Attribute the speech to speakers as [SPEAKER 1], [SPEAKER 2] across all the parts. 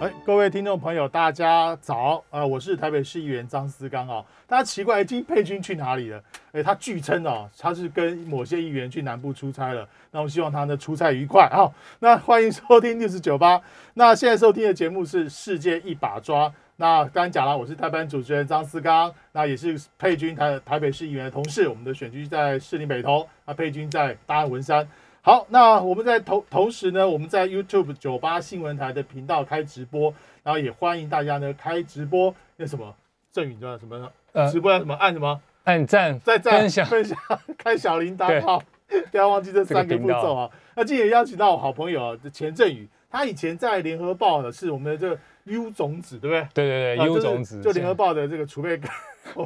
[SPEAKER 1] 哎，各位听众朋友，大家早啊、我是台北市议员张思刚啊。大家奇怪，金佩君去哪里了？哎，他据称哦，他是跟某些议员去南部出差了。那我希望他呢出差愉快啊。那欢迎收听六十九八。那现在收听的节目是《世界一把抓》。那刚刚讲了，我是台班主持人张思刚，那也是佩君台台北市议员的同事。我们的选区在士林北投，那佩君在大安文山。好，那我们在同同时呢，我们在 YouTube 九八新闻台的频道开直播，然后也欢迎大家呢开直播。那什么，郑宇叫什么直播要什么？按什么？
[SPEAKER 2] 按赞、
[SPEAKER 1] 再赞
[SPEAKER 2] 分享，
[SPEAKER 1] 分享，开小铃铛好，不要忘记这三个步骤啊。那今天也邀请到我好朋友啊，钱振宇，他以前在联合报呢是我们的这个 U 种子，对不对？
[SPEAKER 2] 对对对，U 种子，
[SPEAKER 1] 就联合报的这个储备干。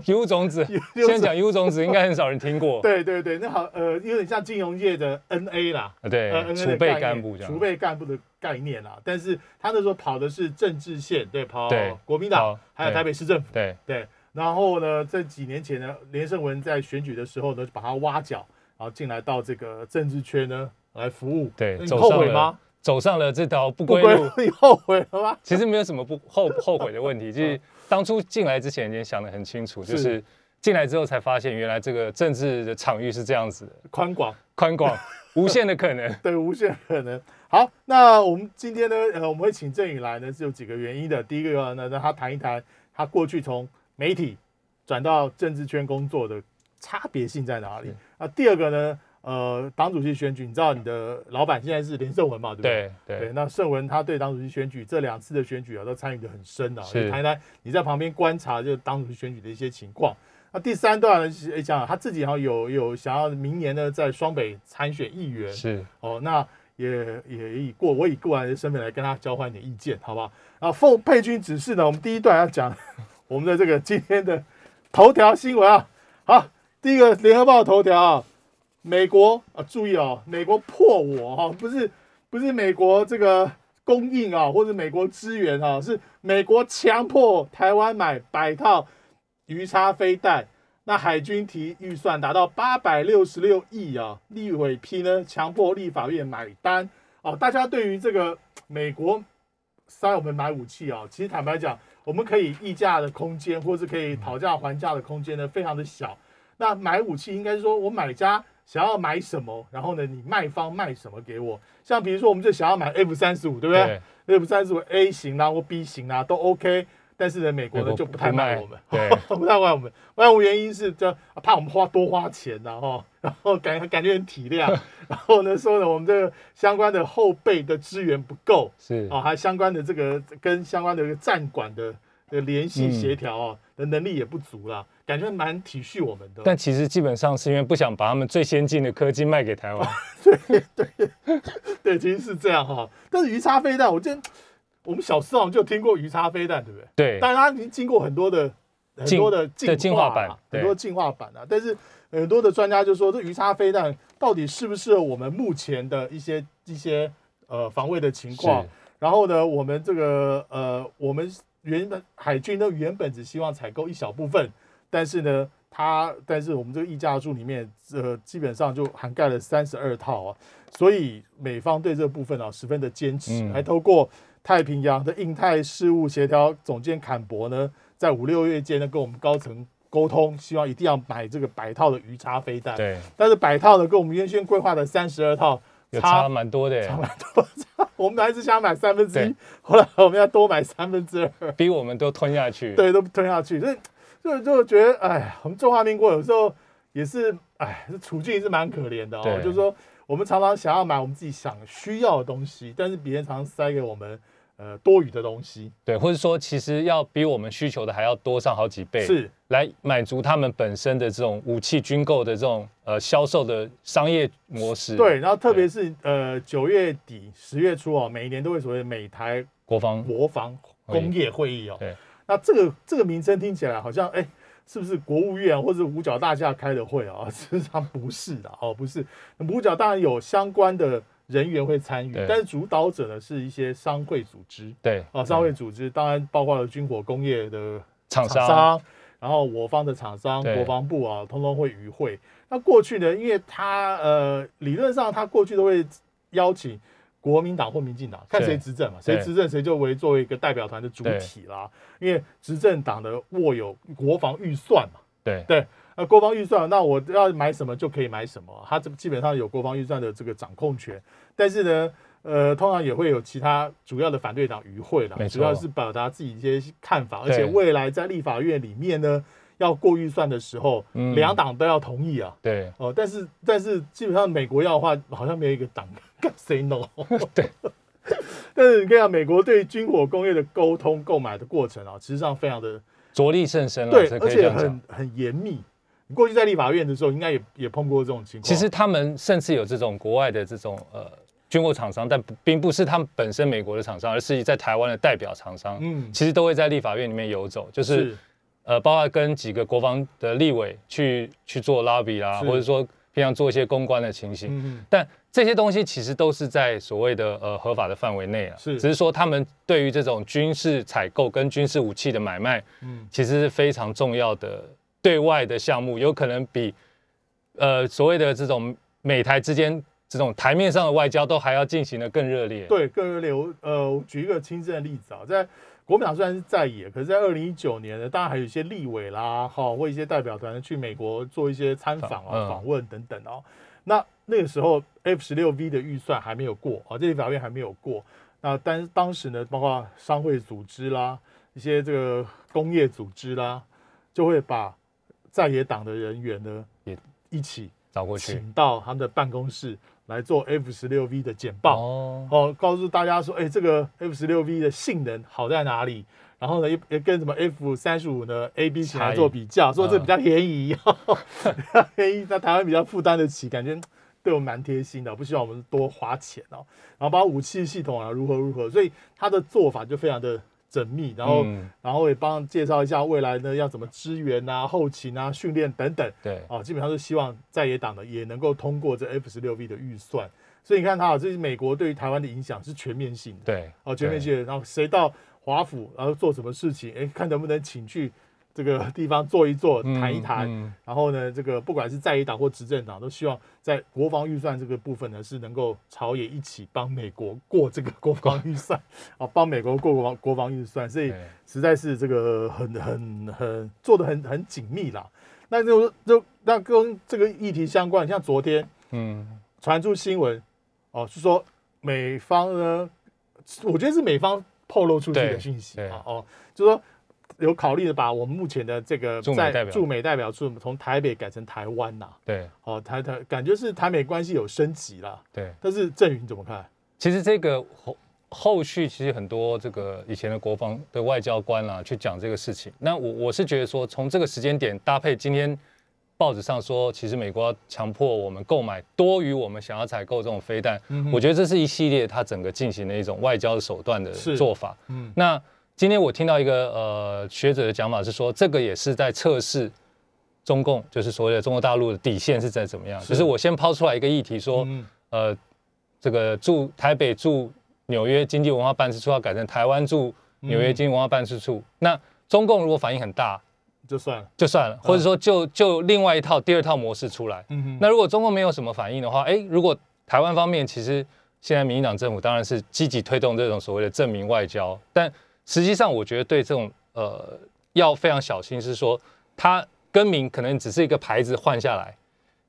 [SPEAKER 2] U 种子现在讲 U 种子，应该很少人听过。
[SPEAKER 1] 对对对，那好，呃，有点像金融业的 NA 啦，
[SPEAKER 2] 啊对
[SPEAKER 1] 呃，，NA
[SPEAKER 2] 储备
[SPEAKER 1] 的
[SPEAKER 2] 干部这样。
[SPEAKER 1] 储备干部的概念啦。但是他那时候跑的是政治线，对，跑
[SPEAKER 2] 对
[SPEAKER 1] 国民党
[SPEAKER 2] 好，
[SPEAKER 1] 还有台北市政府，
[SPEAKER 2] 对，
[SPEAKER 1] 对。然后呢，这几年前呢，连胜文在选举的时候呢，就把他挖角，然后进来到这个政治圈呢来服务。
[SPEAKER 2] 对
[SPEAKER 1] 你后悔吗？
[SPEAKER 2] 走上了这条不
[SPEAKER 1] 归
[SPEAKER 2] 路，
[SPEAKER 1] 你后悔了吗？
[SPEAKER 2] 其实没有什么不后后悔的问题，就是当初进来之前已经想得很清楚，就是是进来之后才发现，原来这个政治的场域是这样子的，
[SPEAKER 1] 宽广，
[SPEAKER 2] 宽广、无限的可能。
[SPEAKER 1] 对，无限可能。好，那我们今天呢，呃，我们会请郑宇来呢，是有几个原因的。第一个呢，让他谈一谈他过去从媒体转到政治圈工作的差别性在哪里
[SPEAKER 2] 是。
[SPEAKER 1] 啊，第二个呢，呃，党主席选举，你知道你的老板现在是连胜文嘛，对不对？
[SPEAKER 2] 对对，
[SPEAKER 1] 那胜文他对党主席选举这两次的选举啊，都参与的很深啊。
[SPEAKER 2] 是
[SPEAKER 1] 你谈一谈你在旁边观察就是党主席选举的一些情况。那第三段呢，是讲他自己好像有有想要明年呢在双北参选议员。
[SPEAKER 2] 是
[SPEAKER 1] 哦，那也也以过我以过来的身份来跟他交换一点意见，好不好？然后奉佩君指示呢，我们第一段要讲我们的这个今天的头条新闻啊。好，第一个联合报头条啊，美国啊，注意哦，美国破我哈、不是不是美国这个供应啊，或者美国支援啊，是美国强迫台湾买百套鱼叉飞弹。那海军提预算达到八百六十六亿啊，立委批呢强迫立法院买单哦。大家对于这个美国塞我们买武器啊，其实坦白讲，我们可以议价的空间，或是可以讨价还价的空间呢，非常的小。那买武器应该是说我买家想要买什么，然后呢，你卖方卖什么给我。像比如说，我们就想要买 F 三十五，对不对？
[SPEAKER 2] 对
[SPEAKER 1] ，？F 三十五 A 型啦或 B 型啦都 OK，但是呢，美国呢就不太
[SPEAKER 2] 不卖
[SPEAKER 1] 卖我们，
[SPEAKER 2] 对。
[SPEAKER 1] 不太卖我们。卖我们原因是这啊怕我们花多花钱然后 然后感感觉很体谅，然后呢说呢我们这个相关的后备的资源不够。
[SPEAKER 2] 是。
[SPEAKER 1] 啊，还相关的这个跟相关的一个站管的的联系
[SPEAKER 2] 嗯。
[SPEAKER 1] 协调啊的能力也不足啦，感觉蛮体恤我们的。
[SPEAKER 2] 但其实基本上是因为不想把他们最先进的科技卖给台湾。
[SPEAKER 1] 对 对对，其实是这样哈。但是鱼叉飞弹，我记得我们小时候就听过鱼叉飞弹，对不对？
[SPEAKER 2] 对，
[SPEAKER 1] 但它已经经过很多的很多的
[SPEAKER 2] 的进化版
[SPEAKER 1] 很多进化版啊。但是很多的专家就说，这鱼叉飞弹到底适不适合我们目前的一些一些呃防卫的情况？然后呢，我们这个呃，我们原本海军呢原本只希望采购一小部分，但是呢，它但是我们这个议价书里面呃基本上就涵盖了三十二套啊，所以美方对这部分啊十分的坚持，
[SPEAKER 2] 嗯。
[SPEAKER 1] 还透过太平洋的印太事务协调总监坎伯呢，在五六月间呢跟我们高层沟通，希望一定要买这个百套的鱼叉飞弹，
[SPEAKER 2] 对，
[SPEAKER 1] 但是百套呢跟我们原先规划的三十二套
[SPEAKER 2] 有差蛮多的耶，
[SPEAKER 1] 我们本来是想买三分之一，后来我们要多买三分之二，
[SPEAKER 2] 逼我们都吞下去。
[SPEAKER 1] 对，都吞下去，所以就就觉得，哎，我们中华民国有时候也是，哎，这处境是蛮可怜的哦。就是说，我们常常想要买我们自己想需要的东西，但是别人常常塞给我们呃多余的东西，
[SPEAKER 2] 对，或者说其实要比我们需求的还要多上好几倍，
[SPEAKER 1] 是
[SPEAKER 2] 来满足他们本身的这种武器军购的这种呃销售的商业模式。
[SPEAKER 1] 对。然后特别是呃九月底十月初哦，每一年都会所谓的美台
[SPEAKER 2] 国防
[SPEAKER 1] 国防工业会议哦。
[SPEAKER 2] 对。
[SPEAKER 1] 那这个这个名称听起来好像哎。是不是国务院或者五角大厦开的会啊？事实上不是的哦，不是。五角当然有相关的人员会参与，但是主导者呢是一些商会组织。
[SPEAKER 2] 对
[SPEAKER 1] 啊，商会组织当然包括了军火工业的
[SPEAKER 2] 厂商
[SPEAKER 1] 商，然后我方的厂商、
[SPEAKER 2] 对。
[SPEAKER 1] 国防部啊，通通会与会。那过去呢，因为他呃，理论上他过去都会邀请国民党或民进党，看
[SPEAKER 2] 对。
[SPEAKER 1] 谁执政嘛，谁
[SPEAKER 2] 对
[SPEAKER 1] 执政谁就为作为一个代表团的主体啦。因为执政党的握有国防预算嘛，
[SPEAKER 2] 对。
[SPEAKER 1] 对，那国防预算，那我要买什么就可以买什么，他这基本上有国防预算的这个掌控权。但是呢，呃，通常也会有其他主要的反对党与会啦
[SPEAKER 2] 没，错
[SPEAKER 1] 主要是表达自己一些看法，而且未来在立法院里面呢，要过预算的时候，
[SPEAKER 2] 嗯
[SPEAKER 1] 两党都要同意啊。
[SPEAKER 2] 对
[SPEAKER 1] 哦，但是但是基本上美国要的话，好像没有一个党 敢 say no。
[SPEAKER 2] 对。
[SPEAKER 1] 但是你看啊，美国对军火工业的沟通购买的过程啊，实际上非常的
[SPEAKER 2] 着力甚深了，
[SPEAKER 1] 对，而且很。很严密。你过去在立法院的时候，应该也也碰过这种情况。
[SPEAKER 2] 其实他们甚至有这种国外的这种呃军火厂商，但不并不是他们本身美国的厂商，而是在台湾的代表厂商，
[SPEAKER 1] 嗯，
[SPEAKER 2] 其实都会在立法院里面游走，就是。呃，包括跟几个国防的立委去去做 lobby 啦，或者说平常做一些公关的情形。
[SPEAKER 1] 嗯。
[SPEAKER 2] 但这些东西其实都是在所谓的呃合法的范围内啊，
[SPEAKER 1] 是。
[SPEAKER 2] 只是说他们对于这种军事采购跟军事武器的买卖，
[SPEAKER 1] 嗯。
[SPEAKER 2] 其实是非常重要的对外的项目，有可能比呃所谓的这种美台之间这种台面上的外交都还要进行的更热烈。
[SPEAKER 1] 对，更热烈。我呃，我举一个亲身的例子啊，在国民党虽然是在野，可是，在二零一九年呢，当然还有一些立委啦，哈，或一些代表团去美国做一些参访啊、
[SPEAKER 2] 嗯
[SPEAKER 1] 访问等等哦。那那个时候 F 十六 V 的预算还没有过啊，这立法院还没有过。那当当时呢，包括商会组织啦，一些这个工业组织啦，就会把在野党的人员呢
[SPEAKER 2] 也
[SPEAKER 1] 一起
[SPEAKER 2] 找过去
[SPEAKER 1] 请到他们的办公室来做 F 十六 V 的简报。
[SPEAKER 2] 哦，
[SPEAKER 1] 哦，告诉大家说，哎，这个 F 十六 V 的性能好在哪里？然后呢，也也跟什么 F 三十五呢 A、B 型来做比较，说这比较便宜，便宜，那台湾比较负担得起，感觉对我们蛮贴心的，不希望我们多花钱哦。然后包括武器系统啊，如何如何，所以他的做法就非常的缜密，然后、
[SPEAKER 2] 嗯
[SPEAKER 1] 然后也帮介绍一下未来呢要怎么支援啊、后勤啊、训练等等。
[SPEAKER 2] 对，
[SPEAKER 1] 啊，基本上是希望在野党呢也能够通过这 F 十六 V 的预算。所以你看他啊，这是美国对于台湾的影响是全面性的，
[SPEAKER 2] 对，
[SPEAKER 1] 哦，全面性的。然后谁到华府，然后做什么事情，哎，看能不能请去这个地方坐一坐，
[SPEAKER 2] 嗯
[SPEAKER 1] 谈一谈。
[SPEAKER 2] 嗯
[SPEAKER 1] 然后呢，这个不管是在野党或执政党，都希望在国防预算这个部分呢，是能够朝野一起帮美国过这个国防预算，啊，帮美国过国防国防预算。所以
[SPEAKER 2] 对
[SPEAKER 1] 实在是这个很很很做的很很紧密啦。那就就那跟这个议题相关，像昨天
[SPEAKER 2] 嗯，
[SPEAKER 1] 传出新闻哦，是说美方呢，我觉得是美方透露出去的
[SPEAKER 2] 对
[SPEAKER 1] 讯息
[SPEAKER 2] 对
[SPEAKER 1] 啊，哦，就说有考虑的把我们目前的这个在
[SPEAKER 2] 驻美代表
[SPEAKER 1] 驻美代表处从台北改成台湾呐、
[SPEAKER 2] 对
[SPEAKER 1] 哦，台台感觉是台美关系有升级了。
[SPEAKER 2] 对。
[SPEAKER 1] 但是郑宇你怎么看？
[SPEAKER 2] 其实这个后后续其实很多这个以前的国防的外交官啦、去讲这个事情。那我我是觉得说，从这个时间点搭配今天报纸上说，其实美国要强迫我们购买多于我们想要采购这种飞弹，
[SPEAKER 1] 嗯
[SPEAKER 2] 我觉得这是一系列它整个进行的一种外交手段的做法。
[SPEAKER 1] 嗯
[SPEAKER 2] 那今天我听到一个呃学者的讲法是说，这个也是在测试中共，就是所谓的中国大陆的底线是在怎么样。
[SPEAKER 1] 是
[SPEAKER 2] 就是我先抛出来一个议题说，
[SPEAKER 1] 嗯
[SPEAKER 2] 呃，这个驻台北驻纽约经济文化办事处要改成台湾驻纽约经济文化办事处。那中共如果反应很大，
[SPEAKER 1] 就算了。
[SPEAKER 2] 就算了，或者说就就另外一套第二套模式出来。那如果中共没有什么反应的话，哎，如果台湾方面其实现在民进党政府当然是积极推动这种所谓的证明外交，但实际上我觉得对这种呃要非常小心，是说它更名可能只是一个牌子换下来，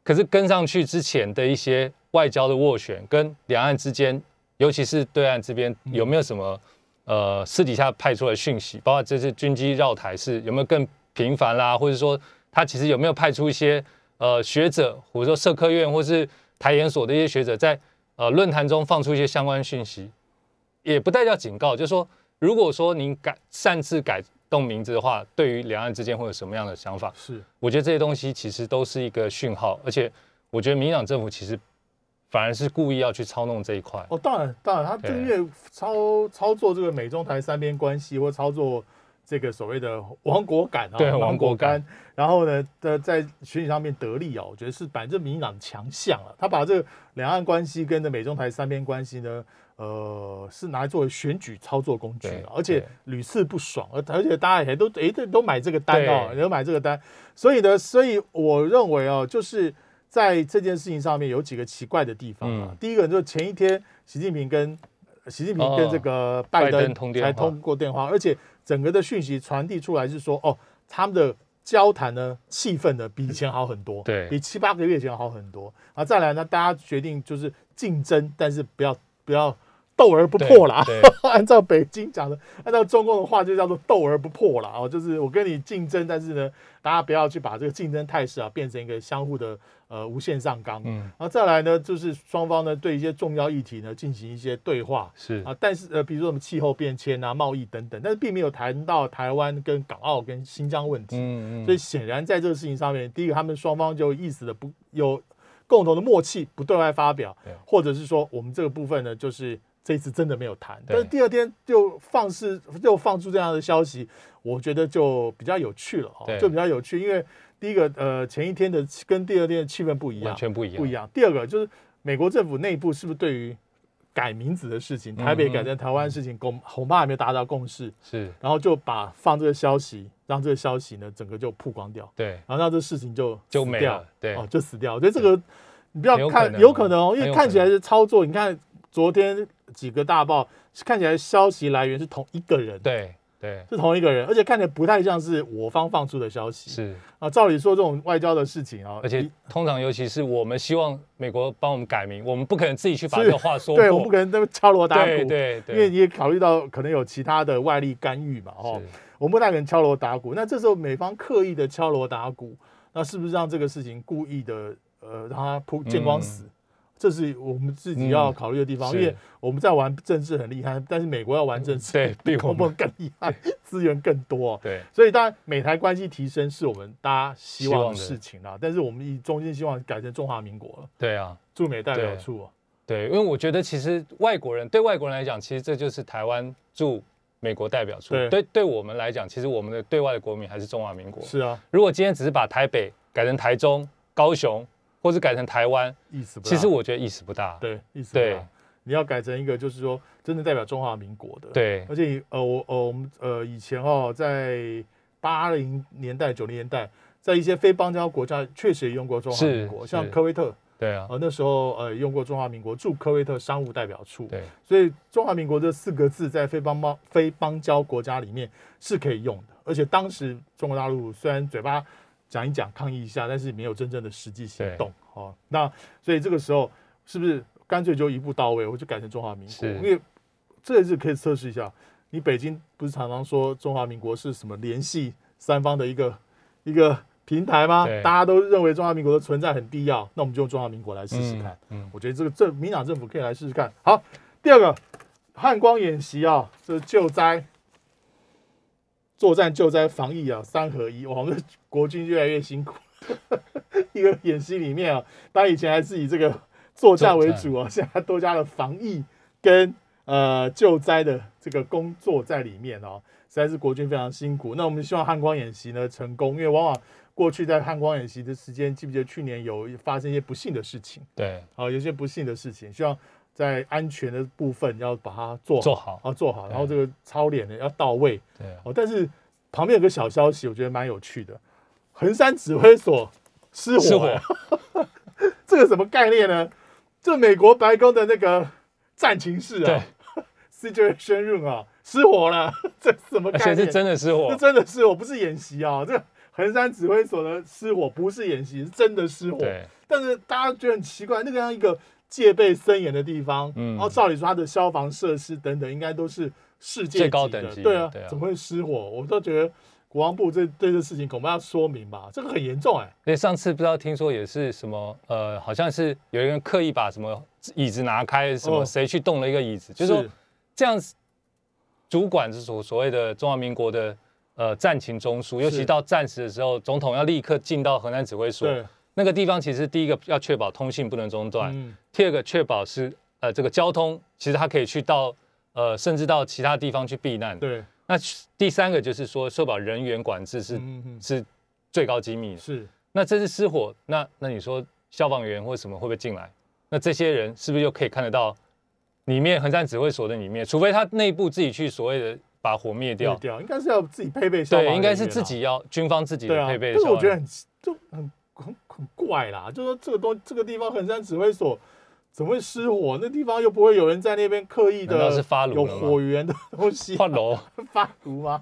[SPEAKER 2] 可是跟上去之前的一些外交的斡旋，跟两岸之间，尤其是对岸这边有没有什么呃私底下派出来的讯息，包括这次军机绕台是有没有更频繁啦，或者说他其实有没有派出一些呃学者，或者说社科院或是台研所的一些学者在呃论坛中放出一些相关讯息，也不代表警告，就是说如果说您改擅自改动名字的话，对于两岸之间会有什么样的想法？
[SPEAKER 1] 是
[SPEAKER 2] 我觉得这些东西其实都是一个讯号，而且我觉得民进党政府其实反而是故意要去操弄这一块。
[SPEAKER 1] 哦，当然当然，他这个
[SPEAKER 2] 对
[SPEAKER 1] 月操操作这个美中台三边关系，或操作这个所谓的亡国感啊，
[SPEAKER 2] 对
[SPEAKER 1] 亡
[SPEAKER 2] 亡国感
[SPEAKER 1] 感。然后呢，的在选举上面得利啊，我觉得是反正民进党的强项了。他把这个两岸关系跟着美中台三边关系呢，呃，是拿来作为选举操作工具的，而且屡次不爽，而而且大家也都诶都都买这个单哦，都买这个单。所以呢，所以我认为哦，就是在这件事情上面有几个奇怪的地方啊。
[SPEAKER 2] 嗯
[SPEAKER 1] 第一个就是前一天习近平跟习近平
[SPEAKER 2] 哦
[SPEAKER 1] 跟这个拜
[SPEAKER 2] 拜
[SPEAKER 1] 登
[SPEAKER 2] 登通电话
[SPEAKER 1] 才通过电话，而且整个的讯息传递出来是说，哦，他们的交谈呢气氛呢比以前好很多，
[SPEAKER 2] 对
[SPEAKER 1] 比七八个月前好很多。啊，再来呢，大家决定就是竞争，但是不要不要斗而不破啦。按照北京讲的，按照中共的话就叫做斗而不破啦。哦，就是我跟你竞争，但是呢，大家不要去把这个竞争态势啊变成一个相互的呃无限上纲。
[SPEAKER 2] 嗯，
[SPEAKER 1] 然后再来呢，就是双方呢对一些重要议题呢进行一些对话
[SPEAKER 2] 是
[SPEAKER 1] 啊，但是呃，比如说什么气候变迁啊、贸易等等，但是并没有谈到台湾跟港澳跟新疆问题。
[SPEAKER 2] 嗯嗯，
[SPEAKER 1] 所以显然在这个事情上面，第一个他们双方就意思的不有共同的默契，不对外发表，或者是说我们这个部分呢，就是这次真的没有谈，但是第二天就放肆就放出这样的消息，我觉得就比较有趣了哦，就比较有趣，因为第一个呃前一天的气跟第二天的气氛不一样
[SPEAKER 2] 完，全不一样，
[SPEAKER 1] 不一样。第二个就是美国政府内部是不是对于改名字的事情，台北改成台湾的事情，恐恐怕还没有达到共识，
[SPEAKER 2] 是，
[SPEAKER 1] 然后就把放这个消息，让这个消息呢整个就曝光掉。
[SPEAKER 2] 对，
[SPEAKER 1] 然后让这事情就死掉
[SPEAKER 2] 就没了，对。
[SPEAKER 1] 哦，就死掉。我觉得这个你不要看，
[SPEAKER 2] 有可能。
[SPEAKER 1] 因为看起来
[SPEAKER 2] 可
[SPEAKER 1] 是操作。你看昨天几个大报，看起来消息来源是同一个人，，
[SPEAKER 2] 对对。
[SPEAKER 1] 是同一个人，而且看起来不太像是我方放出的消息。
[SPEAKER 2] 是，
[SPEAKER 1] 啊，照理说这种外交的事情啊，
[SPEAKER 2] 而且通常尤其是我们希望美国帮我们改名，我们不可能自己去把
[SPEAKER 1] 是
[SPEAKER 2] 这个话说
[SPEAKER 1] 对我们不，可能那么敲锣打鼓，
[SPEAKER 2] 对对对，
[SPEAKER 1] 因为你也考虑到可能有其他的外力干预嘛，哦，我们不太可能敲锣打鼓。那这时候美方刻意的敲锣打鼓，那是不是让这个事情故意的呃让它铺见光死？这是我们自己要考虑的地方，
[SPEAKER 2] 嗯
[SPEAKER 1] 因为我们在玩政治很厉害，但是美国要玩政治，
[SPEAKER 2] 对 比我
[SPEAKER 1] 我们
[SPEAKER 2] 们
[SPEAKER 1] 更厉害，资源更多。
[SPEAKER 2] 对
[SPEAKER 1] 所以当然，美台关系提升是我们大家希望的事情啦。但是我们以中心希望改成中华民国了，
[SPEAKER 2] 对啊。
[SPEAKER 1] 驻美代表
[SPEAKER 2] 对
[SPEAKER 1] 处。
[SPEAKER 2] 对，因为我觉得其实外国人对外国人来讲，其实这就是台湾驻美国代表处。
[SPEAKER 1] 对
[SPEAKER 2] 对，对我们来讲，其实我们的对外的国民还是中华民国。
[SPEAKER 1] 是啊，
[SPEAKER 2] 如果今天只是把台北改成台中、高雄，或者改成台湾，
[SPEAKER 1] 意思不大。
[SPEAKER 2] 其实我觉得意思不大。
[SPEAKER 1] 对意思不大你要改成一个就是说真的代表中华民国的。
[SPEAKER 2] 对
[SPEAKER 1] 而且呃，我呃我们呃以前哦，在八零年代、九零年代，在一些非邦交国家确实也用过中华民国，像科威特，
[SPEAKER 2] 对啊，
[SPEAKER 1] 呃那时候呃用过中华民国驻科威特商务代表处。
[SPEAKER 2] 对
[SPEAKER 1] 所以中华民国这四个字在非邦邦非邦交国家里面是可以用的，而且当时中国大陆虽然嘴巴讲一讲抗议一下，但是没有真正的实际行动哦。那所以这个时候是不是干脆就一步到位，我就改成中华民国？因为这也是可以测试一下。你北京不是常常说中华民国是什么联系三方的一个一个平台吗？大家都认为中华民国的存在很必要，那我们就用中华民国来试试看。
[SPEAKER 2] 嗯，嗯
[SPEAKER 1] 我觉得这个政民党政府可以来试试看。好，第二个汉光演习啊，这救灾、作战、救灾、防疫啊，三合一，我们的国军越来越辛苦。一个演习里面啊，当然以前还是以这个作战为主啊，现在多加了防疫跟呃救灾的这个工作在里面哦，实在是国军非常辛苦。那我们希望汉光演习呢成功，因为往往过去在汉光演习的时间，记不记得去年有发生一些不幸的事情？
[SPEAKER 2] 对，
[SPEAKER 1] 啊，有一些不幸的事情，希望在安全的部分要把它做好，
[SPEAKER 2] 做好。
[SPEAKER 1] 要做好，然后这个操练呢要到位。
[SPEAKER 2] 对啊，
[SPEAKER 1] 哦。但是旁边有个小消息，我觉得蛮有趣的，衡山指挥所失火，
[SPEAKER 2] 失火。
[SPEAKER 1] 哎 这个什么概念呢？这美国白宫的那个战情室啊，Situation Room 啊，失火了，这什么
[SPEAKER 2] 而且
[SPEAKER 1] 概念？
[SPEAKER 2] 是真的失火。
[SPEAKER 1] 这
[SPEAKER 2] 火，
[SPEAKER 1] 真的是我不是演习啊，这个衡山指挥所的失火不是演习，是真的失火。
[SPEAKER 2] 对，
[SPEAKER 1] 但是大家觉得很奇怪，那个样一个戒备森严的地方，
[SPEAKER 2] 嗯。
[SPEAKER 1] 然后照理说它的消防设施等等应该都是世界
[SPEAKER 2] 最高等级的
[SPEAKER 1] 对啊，
[SPEAKER 2] 对啊。
[SPEAKER 1] 怎么会失火？我都觉得国防部这对这事情恐怕要说明吧，这个很严重哎、
[SPEAKER 2] 因为上次不知道听说也是什么，呃，好像是有一个人刻意把什么椅子拿开，什么
[SPEAKER 1] 哦。
[SPEAKER 2] 谁去动了一个椅子，就是。说这样子，主管是所所谓的中华民国的呃战情中枢，尤其到战时的时候，总统要立刻进到河南指挥所
[SPEAKER 1] 对，
[SPEAKER 2] 那个地方，其实第一个要确保通信不能中断，
[SPEAKER 1] 嗯，
[SPEAKER 2] 第二个确保是呃这个交通，其实他可以去到呃甚至到其他地方去避难。
[SPEAKER 1] 对，
[SPEAKER 2] 那第三个就是说，受保人员管制是、是最高机密的。
[SPEAKER 1] 是
[SPEAKER 2] 那这次失火，那那你说消防员或什么会不会进来？那这些人是不是又可以看得到里面横山指挥所的里面？除非他内部自己去所谓的把火灭掉，
[SPEAKER 1] 灭掉，应该是要自己配备消防
[SPEAKER 2] 对，
[SPEAKER 1] 人
[SPEAKER 2] 应该是自己要军方自己配备
[SPEAKER 1] 但是。我觉得很就很很很怪啦，就说这个东这个地方横山指挥所怎么会失火？那地方又不会有人在那边刻意的
[SPEAKER 2] 是发炉
[SPEAKER 1] 有火源的东西
[SPEAKER 2] 换楼，
[SPEAKER 1] 发炉吗？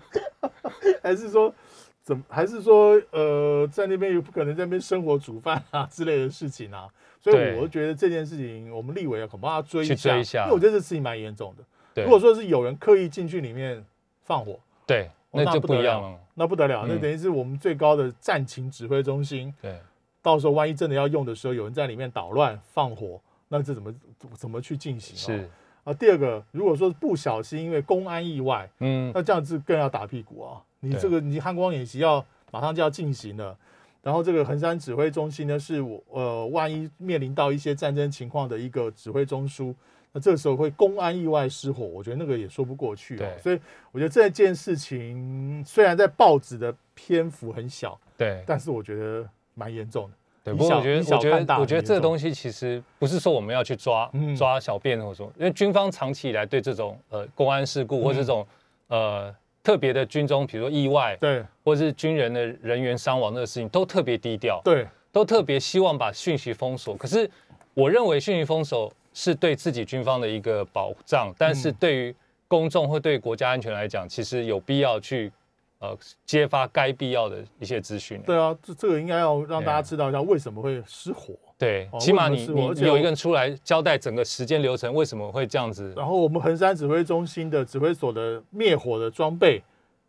[SPEAKER 1] 还是说怎么？还是说呃，在那边有不可能在那边生火煮饭啊 之类的事情啊？所以我觉得这件事情，我们立委要恐怕要追一
[SPEAKER 2] 去
[SPEAKER 1] 下，
[SPEAKER 2] 追一下
[SPEAKER 1] 因为我觉得这事情蛮严重的。
[SPEAKER 2] 对
[SPEAKER 1] 如果说是有人刻意进去里面放火，
[SPEAKER 2] 对，
[SPEAKER 1] 哦
[SPEAKER 2] 那就
[SPEAKER 1] 不得了
[SPEAKER 2] 不一样了。
[SPEAKER 1] 那不得了，那
[SPEAKER 2] 嗯
[SPEAKER 1] 等于是我们最高的战情指挥中心，
[SPEAKER 2] 对，
[SPEAKER 1] 到时候万一真的要用的时候，有人在里面捣乱放火，那这怎么怎么去进行、哦？
[SPEAKER 2] 是，
[SPEAKER 1] 啊。第二个，如果说不小心因为公安意外，
[SPEAKER 2] 嗯，
[SPEAKER 1] 那这样子更要打屁股啊！你这个你汉光演习要马上就要进行了，然后这个横山指挥中心呢是我呃万一面临到一些战争情况的一个指挥中枢，那这个时候会公安意外失火，我觉得那个也说不过去、哦。
[SPEAKER 2] 对
[SPEAKER 1] 所以我觉得这件事情虽然在报纸的篇幅很小，
[SPEAKER 2] 对。
[SPEAKER 1] 但是我觉得蛮严重的。
[SPEAKER 2] 对，不过我觉得，我觉得，我觉得这个东西其实不是说我们要去抓、
[SPEAKER 1] 嗯
[SPEAKER 2] 抓小便或者说，因为军方长期以来对这种呃公安事故或
[SPEAKER 1] 嗯
[SPEAKER 2] 这种、呃特别的军中，比如说意外
[SPEAKER 1] 对
[SPEAKER 2] 或者是军人的人员伤亡这个事情，都特别低调，
[SPEAKER 1] 对，
[SPEAKER 2] 都特别希望把讯息封锁。可是我认为讯息封锁是对自己军方的一个保障，但是
[SPEAKER 1] 嗯
[SPEAKER 2] 对于公众或对国家安全来讲，其实有必要去呃揭发该必要的一些资讯。
[SPEAKER 1] 对啊，这这个应该要让大家知道一下为什么会失火。
[SPEAKER 2] 对，
[SPEAKER 1] 哦
[SPEAKER 2] 起码你你你有一个人出来交代整个时间流程，为什么会这样子？
[SPEAKER 1] 然后我们横山指挥中心的指挥所的灭火的装备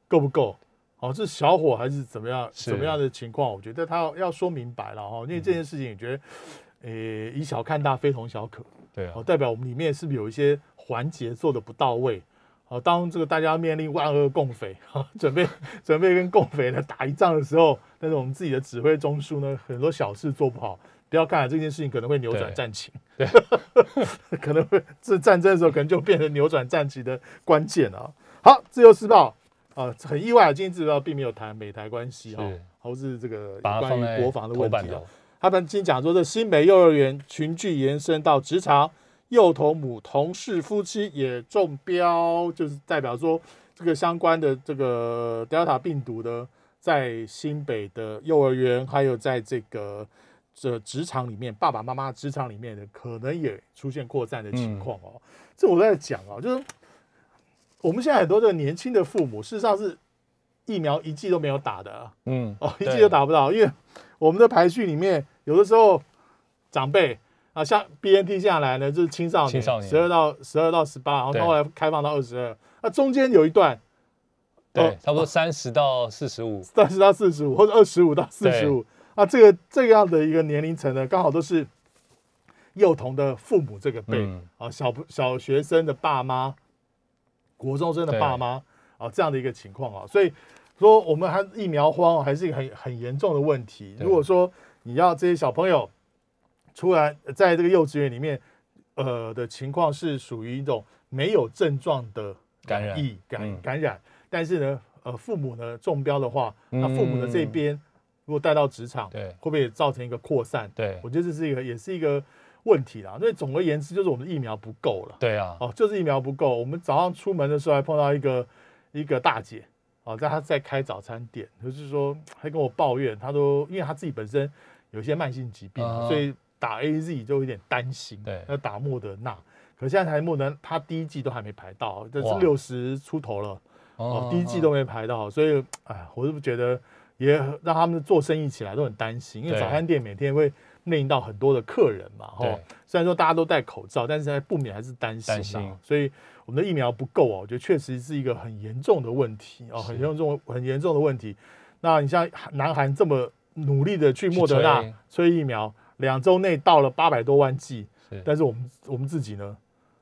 [SPEAKER 1] 够不够？哦，是小火还是怎么样？
[SPEAKER 2] 是
[SPEAKER 1] 怎么样的情况？我觉得他要要说明白了哈，因为这件事情，你觉得，呃，以小看大，非同小可。
[SPEAKER 2] 对啊
[SPEAKER 1] 哦，，代表我们里面是不是有一些环节做的不到位？哦，当这个大家面临万恶共匪，哈，准备准备跟共匪呢打一仗的时候，但是我们自己的指挥中枢呢，很多小事做不好，不要看了这件事情可能会扭转
[SPEAKER 2] 对
[SPEAKER 1] 战情，
[SPEAKER 2] 对，
[SPEAKER 1] 可能会这战争的时候可能就变成扭转战情的关键了啊。好，自由时报啊，很意外，今天自由时报并没有谈美台关系哈
[SPEAKER 2] 是，
[SPEAKER 1] 或是这个关于国防的问题。他们今讲说，这新北幼儿园群聚延伸到职场，幼童母同事夫妻也中标，就是代表说这个相关的这个 Delta 病毒的，在新北的幼儿园，还有在这个这职场里面，爸爸妈妈职场里面的，可能也出现扩散的情况哦。这我在讲啊，就是我们现在很多的年轻的父母，事实上是疫苗一剂都没有打的啊。
[SPEAKER 2] 嗯，
[SPEAKER 1] 哦，一剂都打不到，因为我们的排序里面有的时候长辈啊，像 BNT 下来呢，就是青少年，
[SPEAKER 2] 青少年。
[SPEAKER 1] 十二到十二到十八，然后
[SPEAKER 2] 对
[SPEAKER 1] 后来开放到二十二，那中间有一段
[SPEAKER 2] 对
[SPEAKER 1] 哦，
[SPEAKER 2] 差不多三十到四十五，
[SPEAKER 1] 三十到四十五或者二十五到四十五啊，这个这样的一个年龄层呢，刚好都是幼童的父母这个辈、
[SPEAKER 2] 嗯。
[SPEAKER 1] 啊，小小学生的爸妈，国中生的爸妈啊，这样的一个情况啊，所以说我们还疫苗荒还是一个很很严重的问题。如果说你要这些小朋友突然在这个幼稚园里面，呃的情况是属于一种没有症状的
[SPEAKER 2] 感染
[SPEAKER 1] 疫感
[SPEAKER 2] 嗯
[SPEAKER 1] 感染，但是呢，呃，父母呢中标的话，那父母的这
[SPEAKER 2] 嗯
[SPEAKER 1] 边如果带到职场，
[SPEAKER 2] 对
[SPEAKER 1] 会不会也造成一个扩散？
[SPEAKER 2] 对
[SPEAKER 1] 我觉得这是一个也是一个问题啦。所以总而言之，就是我们的疫苗不够了。
[SPEAKER 2] 对啊，
[SPEAKER 1] 哦，就是疫苗不够。我们早上出门的时候还碰到一个一个大姐，哦，在她在开早餐店，就是说还跟我抱怨，她都因为她自己本身有些慢性疾病，
[SPEAKER 2] 啊。
[SPEAKER 1] 所以打 A Z 就有点担心，
[SPEAKER 2] 对。
[SPEAKER 1] 要打莫德纳。可现在台莫德他，第一季都还没排到，这是六十出头了，哦，第一季都没排到，所以哎，我是不是觉得也让他们做生意起来都很担心，因为早餐店每天会面临到很多的客人嘛。虽然说大家都戴口罩，但是还不免还是担心、啊。
[SPEAKER 2] 担心。
[SPEAKER 1] 所以我们的疫苗不够啊，我觉得确实是一个很严重的问题哦，很严重、很严重的问题。那你像南韩这么努力的去莫德纳
[SPEAKER 2] 去
[SPEAKER 1] 催疫苗，两周内到了八百多万剂，
[SPEAKER 2] 是，
[SPEAKER 1] 但是我们我们自己呢，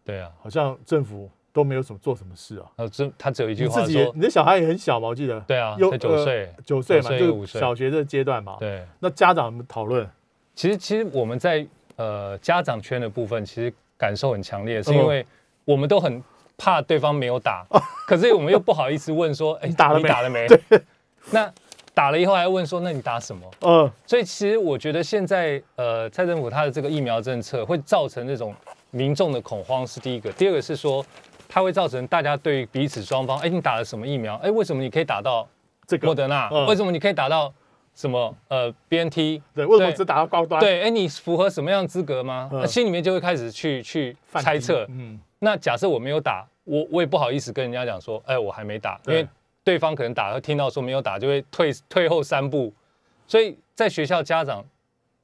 [SPEAKER 2] 对啊，
[SPEAKER 1] 好像政府都没有什么做什么事啊。
[SPEAKER 2] 呃只他只有一句话说，
[SPEAKER 1] 自己也你的小孩也很小嘛，我记得。
[SPEAKER 2] 对啊，
[SPEAKER 1] 有
[SPEAKER 2] 才九
[SPEAKER 1] 呃
[SPEAKER 2] 岁，
[SPEAKER 1] 九岁嘛，就小学的阶段嘛。
[SPEAKER 2] 对。
[SPEAKER 1] 那家长们讨论，
[SPEAKER 2] 其实，其实我们在呃家长圈的部分，其实感受很强烈，是
[SPEAKER 1] 嗯。
[SPEAKER 2] 因为我们都很怕对方没有打，可是我们又不好意思问说，哎、
[SPEAKER 1] 你打了没？
[SPEAKER 2] 你打了没？那打了以后还问说，那你打什么？
[SPEAKER 1] 嗯，
[SPEAKER 2] 所以其实我觉得现在呃，蔡政府他的这个疫苗政策会造成这种民众的恐慌是第一个，第二个是说它会造成大家对于彼此双方，哎，你打了什么疫苗？哎，为什么你可以打到
[SPEAKER 1] 这个
[SPEAKER 2] 莫德纳？
[SPEAKER 1] 嗯
[SPEAKER 2] 为什么你可以打到什么呃 BNT？
[SPEAKER 1] 对，为什么只打到高端？，
[SPEAKER 2] 对，哎，你符合什么样的资格吗？心里面就会开始去去猜测。
[SPEAKER 1] 嗯，
[SPEAKER 2] 那假设我没有打，我我也不好意思跟人家讲说，哎，我还没打，因
[SPEAKER 1] 对
[SPEAKER 2] 为对方可能打，会听到说没有打，就会退退后三步。所以在学校家长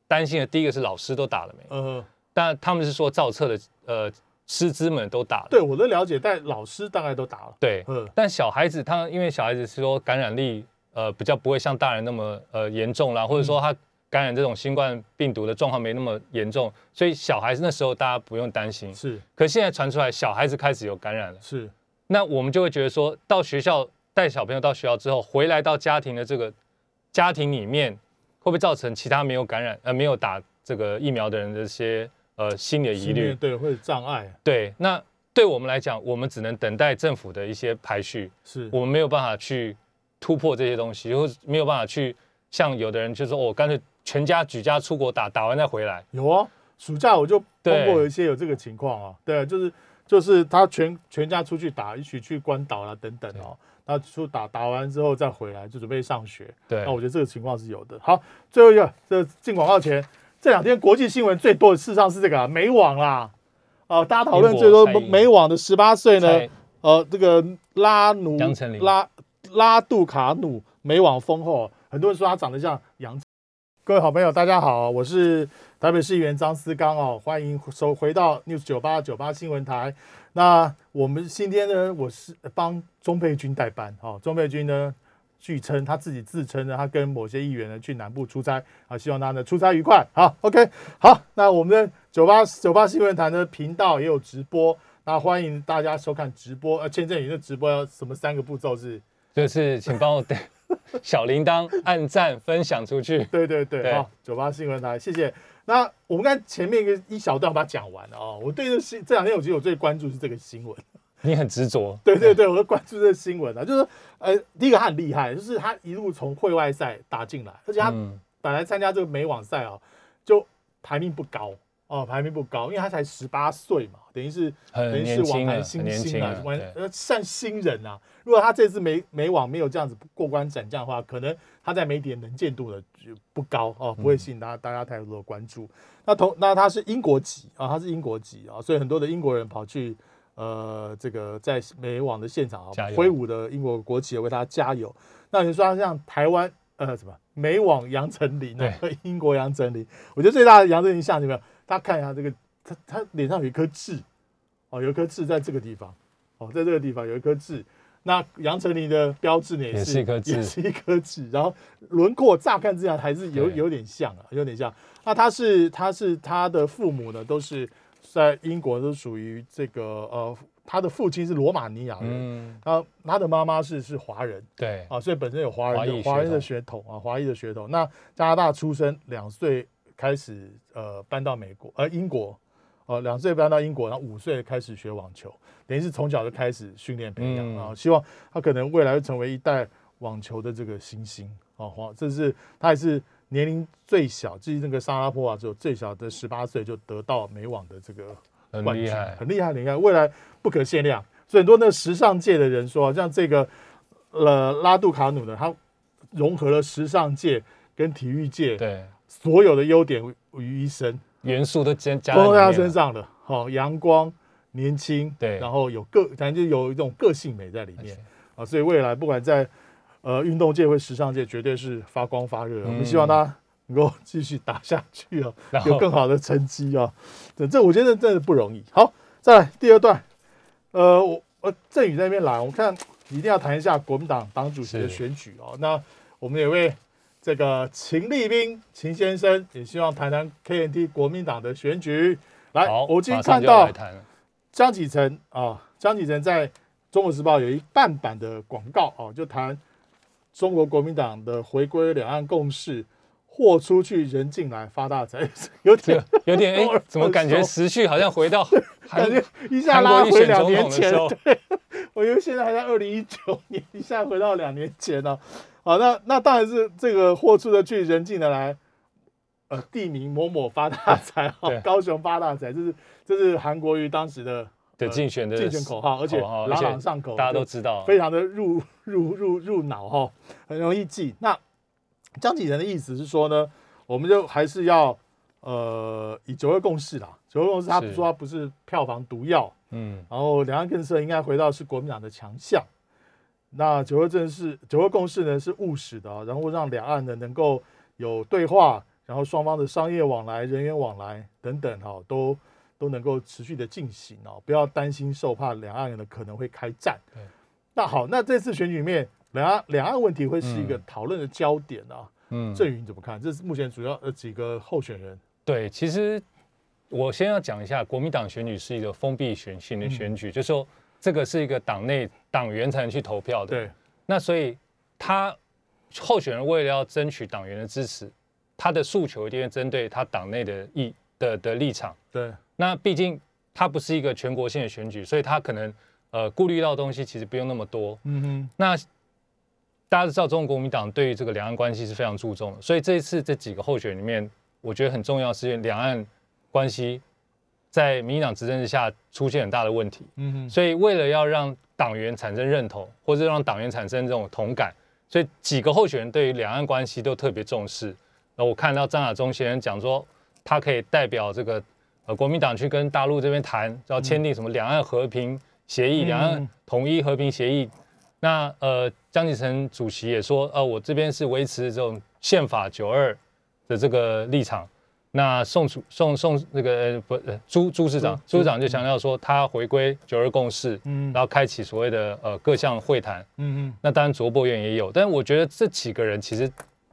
[SPEAKER 2] 担心的第一个是老师都打了没，
[SPEAKER 1] 呃，
[SPEAKER 2] 但他们是说造册的呃师资们都打了，
[SPEAKER 1] 对我的了解，但老师大概都打了。
[SPEAKER 2] 对，
[SPEAKER 1] 嗯，
[SPEAKER 2] 但小孩子他因为小孩子是说感染力呃比较不会像大人那么呃严重啦，或者说他感染这种新冠病毒的状况没那么严重，所以小孩子那时候大家不用担心。
[SPEAKER 1] 是。
[SPEAKER 2] 可现在传出来小孩子开始有感染了，
[SPEAKER 1] 是，
[SPEAKER 2] 那我们就会觉得说到学校带小朋友到学校之后，回来到家庭的这个家庭里面，会不会造成其他没有感染呃没有打这个疫苗的人的一些呃心理的疑虑？
[SPEAKER 1] 对会有障碍，
[SPEAKER 2] 对，那对我们来讲，我们只能等待政府的一些排序，
[SPEAKER 1] 是。
[SPEAKER 2] 我们没有办法去突破这些东西，或者没有办法去像有的人就说，哦我干脆全家举家出国打，打完再回来。
[SPEAKER 1] 有啊，暑假我就碰
[SPEAKER 2] 对
[SPEAKER 1] 过一些有这个情况啊，对，就是就是他全全家出去打，一起去关岛啦等等哦，那出打打完之后再回来就准备上学，
[SPEAKER 2] 对
[SPEAKER 1] 那我觉得这个情况是有的。好，最后一个，这进广告前，这两天国际新闻最多的事实上是这个、啊、美网啦，哦、大家讨论最多美网的十八岁呢，呃，这个拉努
[SPEAKER 2] 杨丞琳
[SPEAKER 1] 拉拉杜卡努美网封后，很多人说他长得像杨。各位好朋友，大家好，我是台北市议员张思刚哦，欢迎收回到 News 九八九八新闻台。那我们今天呢，我是帮钟佩君代班哦。钟佩君呢，据称他自己自称呢，他跟某些议员呢去南部出差啊，希望他呢出差愉快。好，OK，好，那我们的九八九八新闻台的频道也有直播，那欢迎大家收看直播。呃，签证营的直播要什么三个步骤是？
[SPEAKER 2] 就是请帮我带 小铃铛、按赞、分享出去。
[SPEAKER 1] 对对对，
[SPEAKER 2] 对
[SPEAKER 1] 好，九八新闻台，谢谢。那我们刚才前面一个一小段把它讲完了哦。我对这新这两天，我觉得我最关注是这个新闻。
[SPEAKER 2] 你很执着，
[SPEAKER 1] 对对对，我会关注这个新闻啊，就是呃，第一个他很厉害，就是他一路从会外赛打进来，而且他
[SPEAKER 2] 嗯，
[SPEAKER 1] 本来参加这个美网赛啊，就排名不高哦，排名不高，因为他才十八岁嘛，等于是
[SPEAKER 2] 很
[SPEAKER 1] 等于是网坛新星啊
[SPEAKER 2] 轻的，，对
[SPEAKER 1] 玩呃算新人啊。如果他这次美美网没有这样子过关斩将的话，可能他在媒体的能见度的就不高哦，不会吸引大家大家太多的关注。那同那他是英国籍啊，他是英国籍啊，所以很多的英国人跑去呃这个在美网的现场啊挥舞的英国国旗为他加油。那你说他像台湾呃什么美网杨丞琳啊，英国杨丞琳，我觉得最大的杨丞琳像有没有？大家看一下这个，他他脸上有一颗痣哦，有一颗痣在这个地方哦，在这个地方有一颗痣。那杨丞琳的标志呢
[SPEAKER 2] 也是一颗痣。
[SPEAKER 1] 也是一颗痣，然后轮廓乍看之下还是有有点像啊，有点像。那他是他是他的父母呢，都是在英国都属于这个呃，他的父亲是罗马尼亚人，
[SPEAKER 2] 嗯，
[SPEAKER 1] 他他的妈妈是是华人。
[SPEAKER 2] 对，
[SPEAKER 1] 啊，所以本身有华人的华人的血统啊，华裔的血统。那加拿大出生，两岁开始呃搬到美国呃英国，呃两岁搬到英国，然后五岁开始学网球，等于是从小就开始训练培养
[SPEAKER 2] 嗯。
[SPEAKER 1] 啊，希望他可能未来会成为一代网球的这个新星啊，黄这是他也是年龄最小，至于那个莎拉波娃只有最小的十八岁就得到美网的这个冠军，
[SPEAKER 2] 厉害，
[SPEAKER 1] 很厉害，很厉害，未来不可限量。所以很多那个时尚界的人说，像这个呃拉杜卡努呢，他融合了时尚界跟体育界
[SPEAKER 2] 对，
[SPEAKER 1] 所有的优点于一身，
[SPEAKER 2] 元素都加加
[SPEAKER 1] 都在他身上的。好、阳光、年轻，
[SPEAKER 2] 对
[SPEAKER 1] 然后有个，反正就有一种个性美在里面啊。所以未来不管在呃运动界或时尚界，绝对是发光发热。我们
[SPEAKER 2] 嗯
[SPEAKER 1] 希望他能够继续打下去哦。
[SPEAKER 2] 然后
[SPEAKER 1] 有更好的成绩啊。这，这我觉得真的不容易。好，再来第二段，呃，我呃郑宇在那边来，我看一定要谈一下国民党党主席的
[SPEAKER 2] 是
[SPEAKER 1] 选举哦。那我们有位这个秦立斌秦先生，也希望谈谈 KNT 国民党的选举。来，，我今天看到江启臣啊，江启臣在《中国时报》有一半版的广告啊、就谈中国国民党的回归两岸共识，货出去人进来发大财，有点
[SPEAKER 2] 有点哎 怎么感觉
[SPEAKER 1] 很
[SPEAKER 2] 时序好像回到韩
[SPEAKER 1] 感觉一下拉回两年前我以为现在还在二零一九年，一下回到两年前了。好，那那当然是这个货出的去，人进的来。呃，地名某某发大财哈，高雄发大财，这是这是韩国瑜当时的
[SPEAKER 2] 的竞选的
[SPEAKER 1] 竞选口号，而且朗朗上口，
[SPEAKER 2] 大家都知道，
[SPEAKER 1] 非常的入入入入脑哈，很容易记。那江启臣的意思是说呢，我们就还是要呃以九二共识啦，九二共识他
[SPEAKER 2] 不
[SPEAKER 1] 说他不是票房毒药，
[SPEAKER 2] 嗯，
[SPEAKER 1] 然后两岸更色应该回到是国民党的强项。那九二正是九二共识呢是务实的、啊，然后让两岸呢能够有对话，然后双方的商业往来、人员往来等等哈、都都能够持续的进行哦，不要担心受怕两岸呢可能会开战。
[SPEAKER 2] 对
[SPEAKER 1] 那好，那这次选举里面两岸两岸问题会是一个
[SPEAKER 2] 嗯
[SPEAKER 1] 讨论的焦点啊。
[SPEAKER 2] 嗯，
[SPEAKER 1] 郑宇你怎么看？这是目前主要呃几个候选人。
[SPEAKER 2] 对，其实我先要讲一下，国民党选举是一个封闭选性的选举，就说这个是一个党内党员才能去投票的。
[SPEAKER 1] 对，
[SPEAKER 2] 那所以他候选人为了要争取党员的支持，他的诉求一定会针对他党内的意的的立场。
[SPEAKER 1] 对，
[SPEAKER 2] 那毕竟他不是一个全国性的选举，所以他可能呃顾虑到的东西其实不用那么多。
[SPEAKER 1] 嗯哼，
[SPEAKER 2] 那大家都知道，中国国民党对于这个两岸关系是非常注重的，所以这一次这几个候选人里面，我觉得很重要是两岸关系在民进党执政之下出现很大的问题，
[SPEAKER 1] 嗯哼，
[SPEAKER 2] 所以为了要让党员产生认同，或者让党员产生这种同感，所以几个候选人对于两岸关系都特别重视。那我看到张亚中先生讲说，他可以代表这个呃国民党去跟大陆这边谈，然后签订什么两岸和平协议、
[SPEAKER 1] 嗯
[SPEAKER 2] 两岸统一和平协议。那呃，江启臣主席也说，呃，我这边是维持这种宪法九二的这个立场。那宋楚宋宋那个呃不呃朱朱市长
[SPEAKER 1] 朱
[SPEAKER 2] 朱市长就强调说，他回归九二共识，
[SPEAKER 1] 嗯
[SPEAKER 2] 然后开启所谓的呃各项会谈。
[SPEAKER 1] 嗯哼，
[SPEAKER 2] 那当然卓博院也有，但是我觉得这几个人其实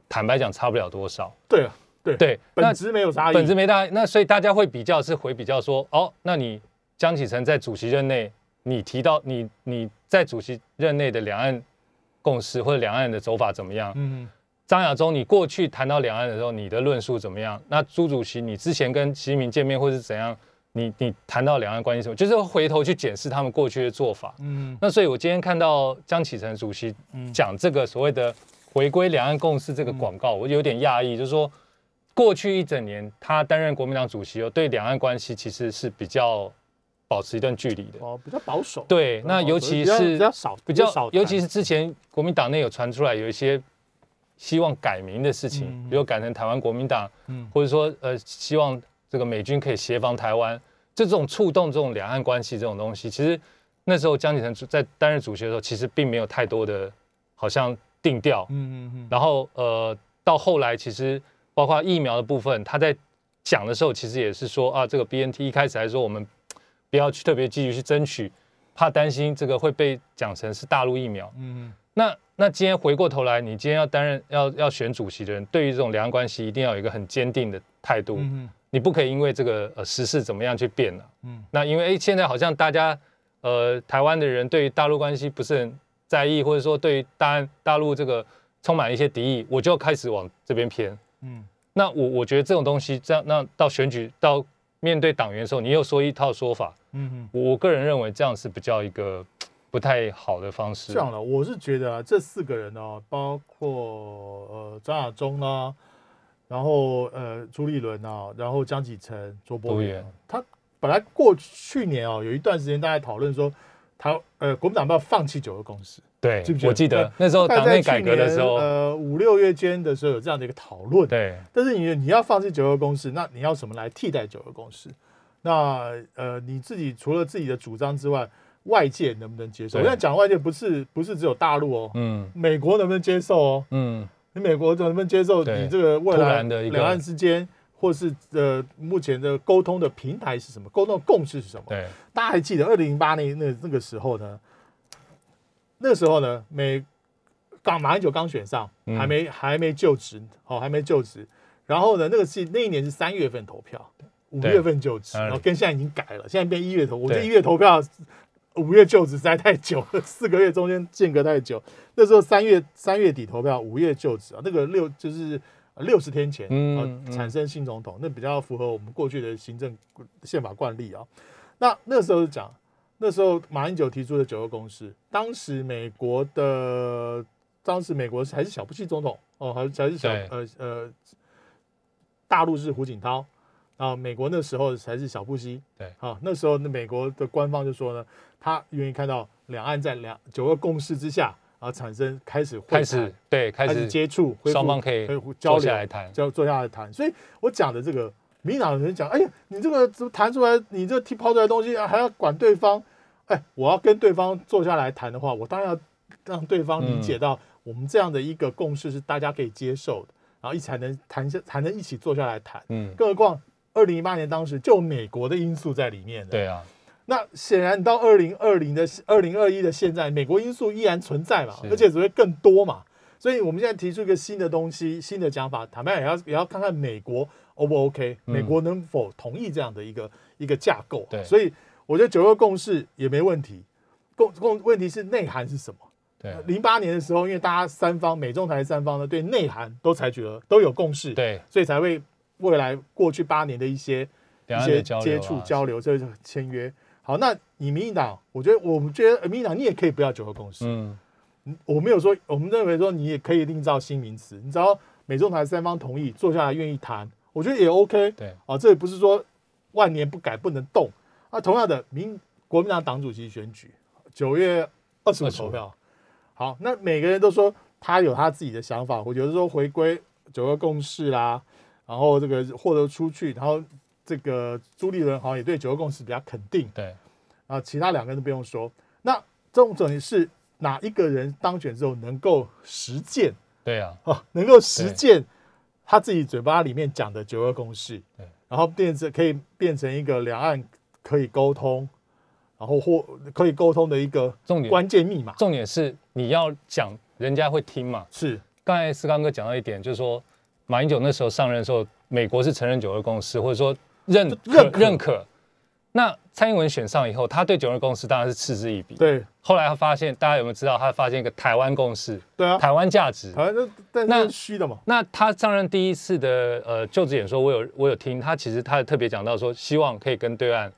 [SPEAKER 2] 坦白讲差不了多少。
[SPEAKER 1] 对啊，对，
[SPEAKER 2] 对，那
[SPEAKER 1] 本质没有差异。
[SPEAKER 2] 本质没大，那所以大家会比较是回比较说，哦，那你江启臣在主席任内，你提到你你在主席任内的两岸共识或者两岸的走法怎么样？
[SPEAKER 1] 嗯
[SPEAKER 2] 张亚中，你过去谈到两岸的时候，你的论述怎么样？那朱主席，你之前跟习近平见面或是怎样？你你谈到两岸关系什么？就是回头去检视他们过去的做法。
[SPEAKER 1] 嗯
[SPEAKER 2] 那所以，我今天看到江启臣主席
[SPEAKER 1] 嗯
[SPEAKER 2] 讲这个所谓的回归两岸共识这个广告，我有点讶异，就是说过去一整年他担任国民党主席哦，对两岸关系其实是比较保持一段距离的。
[SPEAKER 1] 哦，比较保守。
[SPEAKER 2] 对，那尤其是
[SPEAKER 1] 比较少，
[SPEAKER 2] 比较
[SPEAKER 1] 少，
[SPEAKER 2] 尤其是之前国民党内有传出来有一些希望改名的事情，
[SPEAKER 1] 嗯
[SPEAKER 2] 比如改成台湾国民党，
[SPEAKER 1] 嗯。
[SPEAKER 2] 或者说呃希望这个美军可以协防台湾，这种触动这种两岸关系这种东西，其实那时候江启臣在担任主席的时候，其实并没有太多的好像定调，
[SPEAKER 1] 嗯嗯嗯，
[SPEAKER 2] 然后呃到后来其实包括疫苗的部分，他在讲的时候，其实也是说啊，这个 BNT 一开始还说我们不要去特别积极去争取，怕担心这个会被讲成是大陆疫苗。
[SPEAKER 1] 嗯
[SPEAKER 2] 那那今天回过头来，你今天要担任要要选主席的人，对于这种两岸关系一定要有一个很坚定的态度，
[SPEAKER 1] 嗯
[SPEAKER 2] 你不可以因为这个呃时事怎么样去变了。
[SPEAKER 1] 嗯。
[SPEAKER 2] 那因为诶现在好像大家呃台湾的人对于大陆关系不是很在意，或者说对于大大陆这个充满一些敌意，我就开始往这边偏。
[SPEAKER 1] 嗯。
[SPEAKER 2] 那我我觉得这种东西，这样那到选举到面对党员的时候，你又说一套说法，
[SPEAKER 1] 嗯
[SPEAKER 2] 我我个人认为这样是比较一个不太好的方式。
[SPEAKER 1] 这样了，我是觉得啊，这四个人呢、包括呃张亚中啊，然后呃朱立伦啊，然后江启臣、卓博远啊，他本来过去年哦、有一段时间大家讨论说，他呃国民党要不要放弃九二共识？
[SPEAKER 2] 对
[SPEAKER 1] 记不记，得
[SPEAKER 2] 我记得那时候党内改革的时候，
[SPEAKER 1] 呃五六月间的时候有这样的一个讨论。
[SPEAKER 2] 对
[SPEAKER 1] 但是你你要放弃九二共识，那你要什么来替代九二共识？那呃你自己除了自己的主张之外，外界能不能接受？我
[SPEAKER 2] 对
[SPEAKER 1] 现在讲外界不是不是只有大陆哦，
[SPEAKER 2] 嗯
[SPEAKER 1] 美国能不能接受哦？
[SPEAKER 2] 嗯，
[SPEAKER 1] 你美国能不能接受你这个未
[SPEAKER 2] 突
[SPEAKER 1] 来两岸之间，或是呃目前的沟通的平台是什么？沟通的共识是什么？
[SPEAKER 2] 对
[SPEAKER 1] 大家还记得二零零八年那那个时候呢？那时候呢，美刚马英九刚选上，
[SPEAKER 2] 嗯
[SPEAKER 1] 还没还没就职，哦，还没就职。然后呢，那个是那一年是三月份投票，五月份就职，
[SPEAKER 2] 嗯
[SPEAKER 1] 然后跟现在已经改了，现在变一月投。我觉得一月投票，五月就职实在太久了，四个月中间间隔太久。那时候三月三月底投票，五月就职啊，那个六就是六十天前
[SPEAKER 2] 嗯
[SPEAKER 1] 呃
[SPEAKER 2] 嗯
[SPEAKER 1] 产生新总统，那比较符合我们过去的行政宪法惯例啊。那那时候是讲，那时候马英九提出的九二共识，当时美国的当时美国还是小布希总统哦，还是还是小呃呃，大陆是胡锦涛。啊，美国那时候才是小布希，
[SPEAKER 2] 对
[SPEAKER 1] 啊，那时候那美国的官方就说呢，他愿意看到两岸在两九二共识之下，啊，产生开始会
[SPEAKER 2] 开始对开
[SPEAKER 1] 开始
[SPEAKER 2] 始
[SPEAKER 1] 接触，
[SPEAKER 2] 双方可以
[SPEAKER 1] 交流
[SPEAKER 2] 下来谈，
[SPEAKER 1] 就坐下来谈。所以我讲的这个，民进党的人讲，哎呀，你这个怎么谈出来，你这提抛出来的东西、啊、还要管对方，哎，我要跟对方坐下来谈的话，我当然要让对方理解到我们这样的一个共识是大家可以接受的，然后一起才能谈下，才能一起坐下来谈。
[SPEAKER 2] 嗯，
[SPEAKER 1] 更何况二零一八年当时就美国的因素在里面的，
[SPEAKER 2] 对啊，
[SPEAKER 1] 那显然到二零二零的二零二一的现在，美国因素依然存在嘛，而且只会更多嘛。所以我们现在提出一个新的东西、新的讲法，坦白讲也要也要看看美国 O 不 OK，
[SPEAKER 2] 嗯
[SPEAKER 1] 美国能否同意这样的一个一个架构。
[SPEAKER 2] 对
[SPEAKER 1] 所以我觉得九二共识也没问题。共共问题是内涵是什么？
[SPEAKER 2] 对
[SPEAKER 1] 零八年的时候，因为大家三方美中台三方呢对内涵都采取了都有共识，
[SPEAKER 2] 对，
[SPEAKER 1] 所以才会未来过去八年的一些一些接触交流，这是签约。好，那你民进党，我觉得我们觉得呃民进党你也可以不要九二共识，
[SPEAKER 2] 嗯，
[SPEAKER 1] 我没有说，我们认为说你也可以另造新名词，你只要美中台三方同意，坐下来愿意谈，我觉得也 OK。
[SPEAKER 2] 对，
[SPEAKER 1] 啊，这也不是说万年不改不能动。啊。同样的，民国民党党主席选举九月二十五投票，好，那每个人都说他有他自己的想法，我觉得说回归九二共识啦，然后这个获得出去，然后这个朱立伦好像也对九二共识比较肯定。
[SPEAKER 2] 对，
[SPEAKER 1] 啊，其他两个人都不用说。那这种等于是哪一个人当选之后能够实践？
[SPEAKER 2] 对啊，
[SPEAKER 1] 哦，能够实践他自己嘴巴里面讲的九二共识。
[SPEAKER 2] 对，
[SPEAKER 1] 然后变成可以变成一个两岸可以沟通，然后或可以沟通的一个
[SPEAKER 2] 重点
[SPEAKER 1] 关键密码。
[SPEAKER 2] 重点是你要讲，人家会听嘛。
[SPEAKER 1] 是。
[SPEAKER 2] 刚才思刚哥讲到一点，就是说马英九那时候上任的时候，美国是承认九二共识，或者说认可
[SPEAKER 1] 认可
[SPEAKER 2] 认可。那蔡英文选上以后，他对九二共识当然是嗤之以鼻。
[SPEAKER 1] 对
[SPEAKER 2] 后来他发现，大家有没有知道？他发现一个台湾共识，
[SPEAKER 1] 对啊，
[SPEAKER 2] 台湾价值。
[SPEAKER 1] 那但
[SPEAKER 2] 那
[SPEAKER 1] 是虚的嘛，
[SPEAKER 2] 那他上任第一次的呃就职演说，我有我有听，他其实他特别讲到说，希望可以跟对岸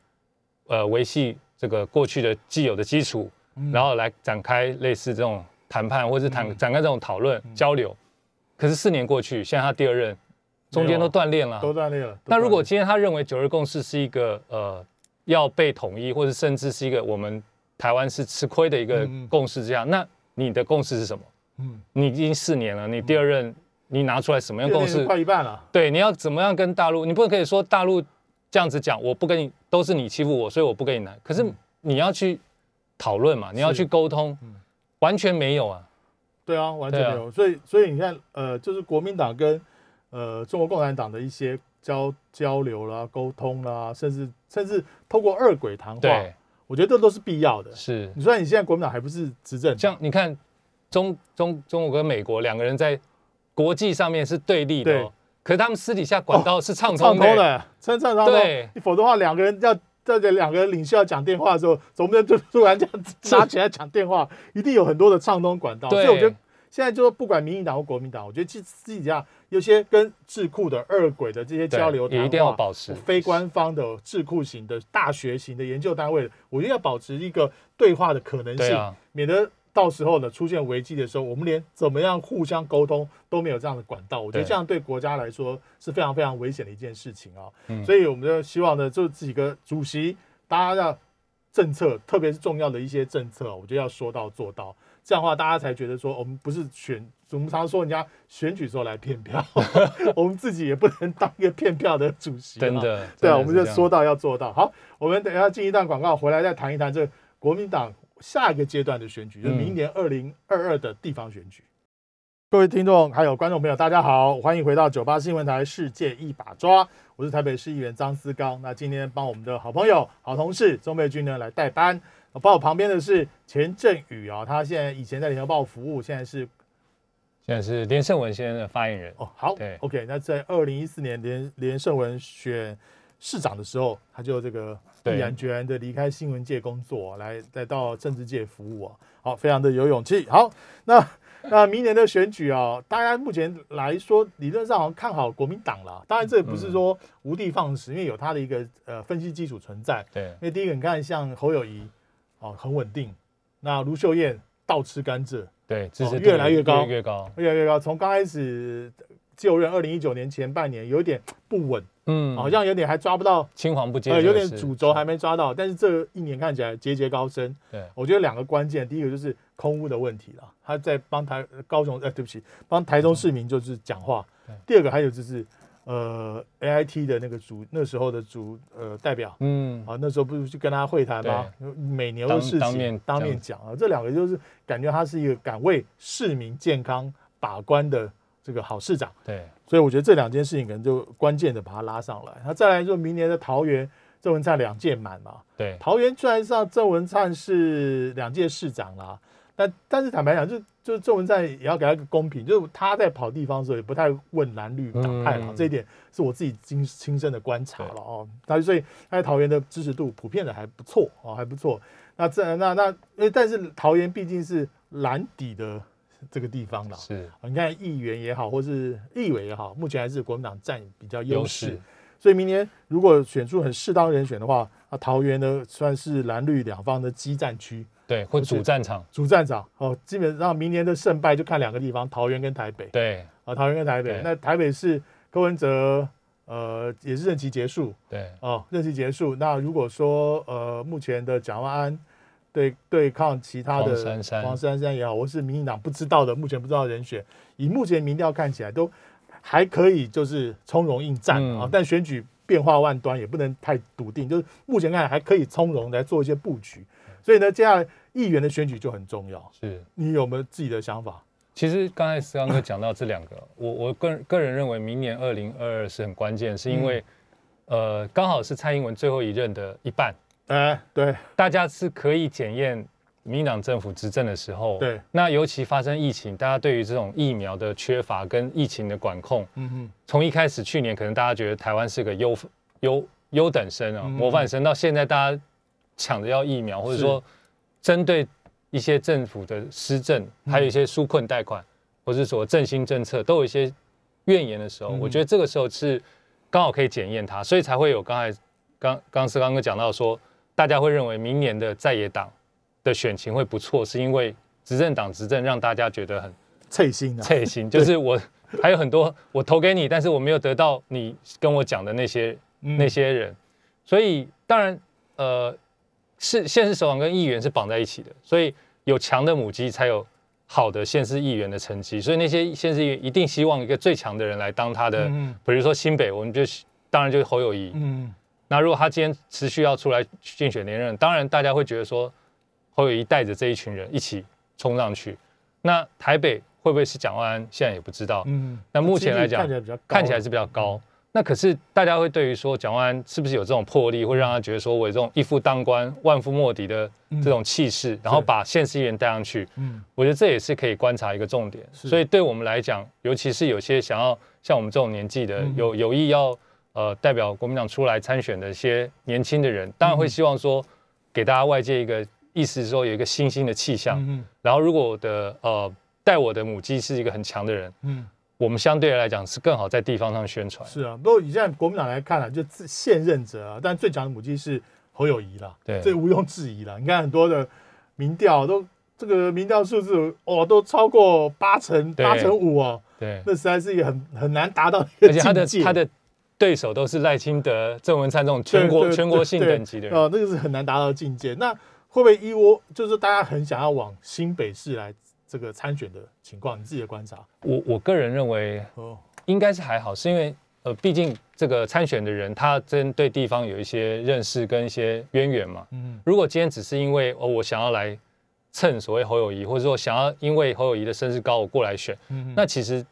[SPEAKER 2] 呃维系这个过去的既有的基础，
[SPEAKER 1] 嗯
[SPEAKER 2] 然后来展开类似这种谈判，或是谈、展开这种讨论、交流。可是四年过去，现在他第二任，中间都断裂了。
[SPEAKER 1] 都断裂了。
[SPEAKER 2] 那如果今天他认为九二共识是一个呃要被统一，或者甚至是一个我们台湾是吃亏的一个共识之下，那你的共识是什么？
[SPEAKER 1] 嗯，
[SPEAKER 2] 你已经四年了，你第二任你拿出来什么样共识？
[SPEAKER 1] 快一半了，
[SPEAKER 2] 对，你要怎么样跟大陆？你不可以说大陆这样子讲，我不跟你，都是你欺负我，所以我不跟你谈。可是你要去讨论嘛，你要去沟通
[SPEAKER 1] 嗯，
[SPEAKER 2] 完全没有啊。
[SPEAKER 1] 对啊，完全没有。所以所以你看，呃，就是国民党跟呃中国共产党的一些交交流啦、沟通啦，甚至甚至透过二轨谈话，我觉得这都是必要的。
[SPEAKER 2] 是。
[SPEAKER 1] 你说你现在国民党还不是执政，
[SPEAKER 2] 像你看中中中国跟美国两个人在国际上面是对立的、可是他们私底下管道是畅
[SPEAKER 1] 畅
[SPEAKER 2] 通的、
[SPEAKER 1] 通的，真畅通。
[SPEAKER 2] 对。
[SPEAKER 1] 你否则的话，两个人要在这两个领袖要讲电话的时候，总不能就突然这样子拿起来讲电话，一定有很多的畅通管道。所以我觉得现在就说不管民进党或国民党，我觉得自自己下有些跟智库的二轨的这些交流
[SPEAKER 2] 也一定要保持。
[SPEAKER 1] 非官方的智库型的大学型的研究单位，我觉得要保持一个对话的可能性，
[SPEAKER 2] 啊，
[SPEAKER 1] 免得到时候呢出现危机的时候，我们连怎么样互相沟通都没有这样的管道。我觉得
[SPEAKER 2] 对
[SPEAKER 1] 这样对国家来说是非常非常危险的一件事情啊。
[SPEAKER 2] 嗯
[SPEAKER 1] 所以我们就希望呢，就几个主席大家要政策，特别是重要的一些政策，我觉得要说到做到。这样的话，大家才觉得说，我们不是选，我们常说人家选举时候来骗票，我们自己也不能当一个骗票的主席。
[SPEAKER 2] 真。的。
[SPEAKER 1] 对啊，我们就是说到要做到。好，我们等一下进一段广告，回来再谈一谈这个国民党下一个阶段的选举，就是明年二零二二的地方选举。各位听众还有观众朋友，大家好，欢迎回到九八新闻台《世界一把抓》，我是台北市议员张思刚。那今天帮我们的好朋友、好同事钟佩君呢来代班。帮我旁边的是钱振宇啊，他现在以前在联合报服务，现在是
[SPEAKER 2] 现在是连胜文先生的发言人。
[SPEAKER 1] 哦，好
[SPEAKER 2] 对
[SPEAKER 1] ，OK。那在二零一四年连连胜文选市长的时候，他就这个毅然决然的离开新闻界工作，来来到政治界服务啊，好，非常的有勇气。好，那那明年的选举啊，大家目前来说，理论上好像看好国民党了。当然，这也不是说无的放矢，因为有他的一个呃分析基础存在。
[SPEAKER 2] 对
[SPEAKER 1] 因，为第一个，你看像侯友谊哦很稳定，那卢秀燕倒吃甘蔗，
[SPEAKER 2] 对，支持度
[SPEAKER 1] 哦越来越高
[SPEAKER 2] 越高。
[SPEAKER 1] 越来越高。从刚开始就任，二零一九年前半年有点不稳，
[SPEAKER 2] 嗯，
[SPEAKER 1] 好像有点还抓不到，
[SPEAKER 2] 青黄不接
[SPEAKER 1] 有点主轴还没抓到。但是这一年看起来节节高升。
[SPEAKER 2] 对
[SPEAKER 1] 我觉得两个关键，第一个就是空屋的问题了，他在帮台高雄，呃，对不起，帮台中市民就是讲话
[SPEAKER 2] 对。
[SPEAKER 1] 第二个还有就是，呃，AIT 的那个主那时候的主呃代表
[SPEAKER 2] 嗯，
[SPEAKER 1] 啊，那时候不是去跟他会谈吗？每年的
[SPEAKER 2] 当
[SPEAKER 1] 事情
[SPEAKER 2] 当面
[SPEAKER 1] 当面讲啊，这两个就是感觉他是一个敢为市民健康把关的这个好市长。
[SPEAKER 2] 对，
[SPEAKER 1] 所以我觉得这两件事情可能就关键的把他拉上来。那再来就明年的桃园郑文灿两届满嘛，
[SPEAKER 2] 对，
[SPEAKER 1] 桃园虽然上郑文灿是两届市长啦，但但是坦白讲，就就郑文灿也要给他一个公平，就是他在跑地方的时候也不太问蓝绿党派了，
[SPEAKER 2] 嗯
[SPEAKER 1] 这一点是我自己亲亲身的观察了哦。他所以他在桃园的支持度普遍的还不错哦，还不错。那这那那因为但是桃园毕竟是蓝底的这个地方了，
[SPEAKER 2] 是
[SPEAKER 1] 你看议员也好，或是立委也好，目前还是国民党占比较优势。，所以明年如果选出很适当人选的话，啊，桃园呢算是蓝绿两方的激战区，
[SPEAKER 2] 对，或主战场，
[SPEAKER 1] 主战场哦，基本上明年的胜败就看两个地方，桃园跟台北
[SPEAKER 2] 对
[SPEAKER 1] 啊，桃园跟台北。那台北是柯文哲，呃，也是任期结束
[SPEAKER 2] 对
[SPEAKER 1] 哦，任期结束。那如果说呃，目前的蒋万安对对抗其他的
[SPEAKER 2] 黄珊珊
[SPEAKER 1] 也好，或是民进党不知道的，目前不知道的人选，以目前民调看起来都还可以，就是从容应战啊。
[SPEAKER 2] 嗯
[SPEAKER 1] 但选举变化万端，也不能太笃定，就是目前看来还可以从容来做一些布局。所以呢，接下来议员的选举就很重要。
[SPEAKER 2] 是。
[SPEAKER 1] 你有没有自己的想法？
[SPEAKER 2] 其实刚才思刚哥讲到这两个，我我个人个人认为明年二零二二是很关键，是因为、呃刚好是蔡英文最后一任的一半，
[SPEAKER 1] 哎，对
[SPEAKER 2] 大家是可以检验民进党政府执政的时候，
[SPEAKER 1] 对，
[SPEAKER 2] 那尤其发生疫情，大家对于这种疫苗的缺乏跟疫情的管控，
[SPEAKER 1] 嗯哼，
[SPEAKER 2] 从一开始去年可能大家觉得台湾是个优优优等生啊、
[SPEAKER 1] 嗯
[SPEAKER 2] 模范生，到现在大家抢着要疫苗，或者
[SPEAKER 1] 是
[SPEAKER 2] 说针对一些政府的施政，
[SPEAKER 1] 嗯。
[SPEAKER 2] 还有一些纾困贷款，或是说振兴政策，都有一些怨言的时候，
[SPEAKER 1] 嗯。
[SPEAKER 2] 我觉得这个时候是刚好可以检验它，所以才会有刚才刚刚是刚刚讲到说，大家会认为明年的在野党的选情会不错，是因为执政党执政让大家觉得很
[SPEAKER 1] 脆心啊，
[SPEAKER 2] 脆心，就是我还有很多我投给你，但是我没有得到你跟我讲的那些
[SPEAKER 1] 嗯。
[SPEAKER 2] 那些人，所以当然呃是县市首长跟议员是绑在一起的，所以有强的母鸡才有好的县市议员的成绩，所以那些县市议员一定希望一个最强的人来当他的，
[SPEAKER 1] 嗯
[SPEAKER 2] 比如说新北，我们就当然就是侯友谊，
[SPEAKER 1] 嗯
[SPEAKER 2] 那如果他今天持续要出来竞选连任，当然大家会觉得说侯友谊带着这一群人一起冲上去。那台北会不会是蒋万安？现在也不知道。
[SPEAKER 1] 嗯，
[SPEAKER 2] 那目前来讲
[SPEAKER 1] 看起来比较
[SPEAKER 2] 看起来是比较高。那可是大家会对于说蒋万安是不是有这种魄力，会让他觉得说我有这种一夫当关、万夫莫敌的这种气势，然后把县市议员带上去。
[SPEAKER 1] 嗯。
[SPEAKER 2] 我觉得这也是可以观察一个重点。所以对我们来讲，尤其是有些想要像我们这种年纪的，
[SPEAKER 1] 嗯。
[SPEAKER 2] 有有意要呃代表国民党出来参选的一些年轻的人，当然会希望说给大家外界一个意思，说有一个新兴的气象。
[SPEAKER 1] 嗯。
[SPEAKER 2] 然后如果我的呃带我的母鸡是一个很强的人，
[SPEAKER 1] 嗯，
[SPEAKER 2] 我们相对来讲是更好在地方上宣传。
[SPEAKER 1] 是啊。不过以现在国民党来看啊，就自现任者啊，但最强的母鸡是侯友谊啦，
[SPEAKER 2] 对
[SPEAKER 1] 这毋庸置疑啦。你看很多的民调都这个民调数字哦，都超过八成八成五哦，
[SPEAKER 2] 对，
[SPEAKER 1] 那实在是一个很很难达到一个
[SPEAKER 2] 而且他的他的对手都是赖清德、郑文灿这种全国全国性等级的人。
[SPEAKER 1] 哦，那个是很难达到境界。那会不会一窝就是大家很想要往新北市来这个参选的情况？你自己的观察
[SPEAKER 2] 我我个人认为
[SPEAKER 1] 哦，
[SPEAKER 2] 应该是还好，是因为呃，毕竟这个参选的人他针对地方有一些认识跟一些渊源嘛。
[SPEAKER 1] 嗯
[SPEAKER 2] 如果今天只是因为哦，我想要来蹭所谓侯友谊，或者说想要因为侯友谊的声势高我过来选，
[SPEAKER 1] 嗯
[SPEAKER 2] 那其实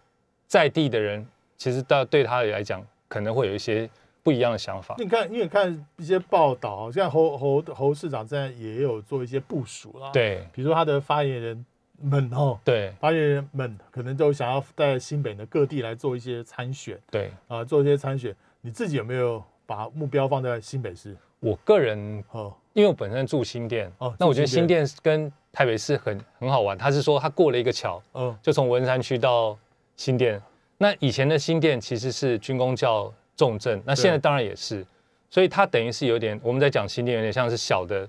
[SPEAKER 2] 在地的人其实到对他来讲可能会有一些不一样的想法。
[SPEAKER 1] 你看，因为看一些报道，像侯侯侯市长现在也有做一些部署啦。，
[SPEAKER 2] 对
[SPEAKER 1] 比如说他的发言人们哦，
[SPEAKER 2] 对。
[SPEAKER 1] 发言人们可能都想要在新北的各地来做一些参选
[SPEAKER 2] 对，
[SPEAKER 1] 啊，做一些参选。你自己有没有把目标放在新北市？
[SPEAKER 2] 我个人
[SPEAKER 1] 哦，
[SPEAKER 2] 因为我本身住新店，
[SPEAKER 1] 哦
[SPEAKER 2] 那我觉得
[SPEAKER 1] 新
[SPEAKER 2] 新店跟台北市很很好玩，他是说他过了一个桥，
[SPEAKER 1] 嗯。
[SPEAKER 2] 就从文山区到新店。那以前的新店其实是军工教重镇，那现在
[SPEAKER 1] 对
[SPEAKER 2] 当然也是，所以它等于是有点我们在讲新店有点像是小的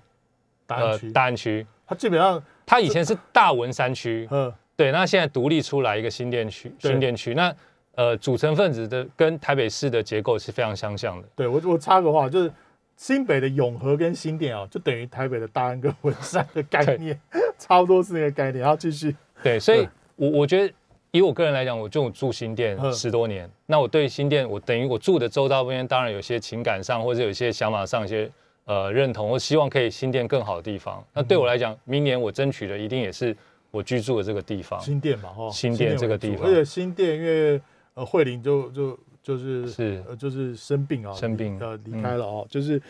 [SPEAKER 1] 大安区，
[SPEAKER 2] 大安区，
[SPEAKER 1] 它基本上，
[SPEAKER 2] 它以前是大文山区，
[SPEAKER 1] 嗯，
[SPEAKER 2] 对，那现在独立出来一个新店区，新店区，那呃组成分子的跟台北市的结构是非常相像的。
[SPEAKER 1] 对我我插个话，就是新北的永和跟新店啊，就等于台北的大安跟文山的概念，差不多是那个概念。然后继续，
[SPEAKER 2] 对，所以我我觉得以我个人来讲，我就住新店
[SPEAKER 1] 嗯。
[SPEAKER 2] 十多年，那我对新店，我等于我住的周遭边，当然有些情感上或者有些想法上一些呃认同，或希望可以新店更好的地方。那对我来讲，明年我争取的一定也是我居住的这个地方。
[SPEAKER 1] 新店嘛，哈，
[SPEAKER 2] 新店这个地方
[SPEAKER 1] 而且新店因为呃慧玲就就就是
[SPEAKER 2] 是
[SPEAKER 1] 呃就是生病啊，
[SPEAKER 2] 生病
[SPEAKER 1] 呃离开了哦，就是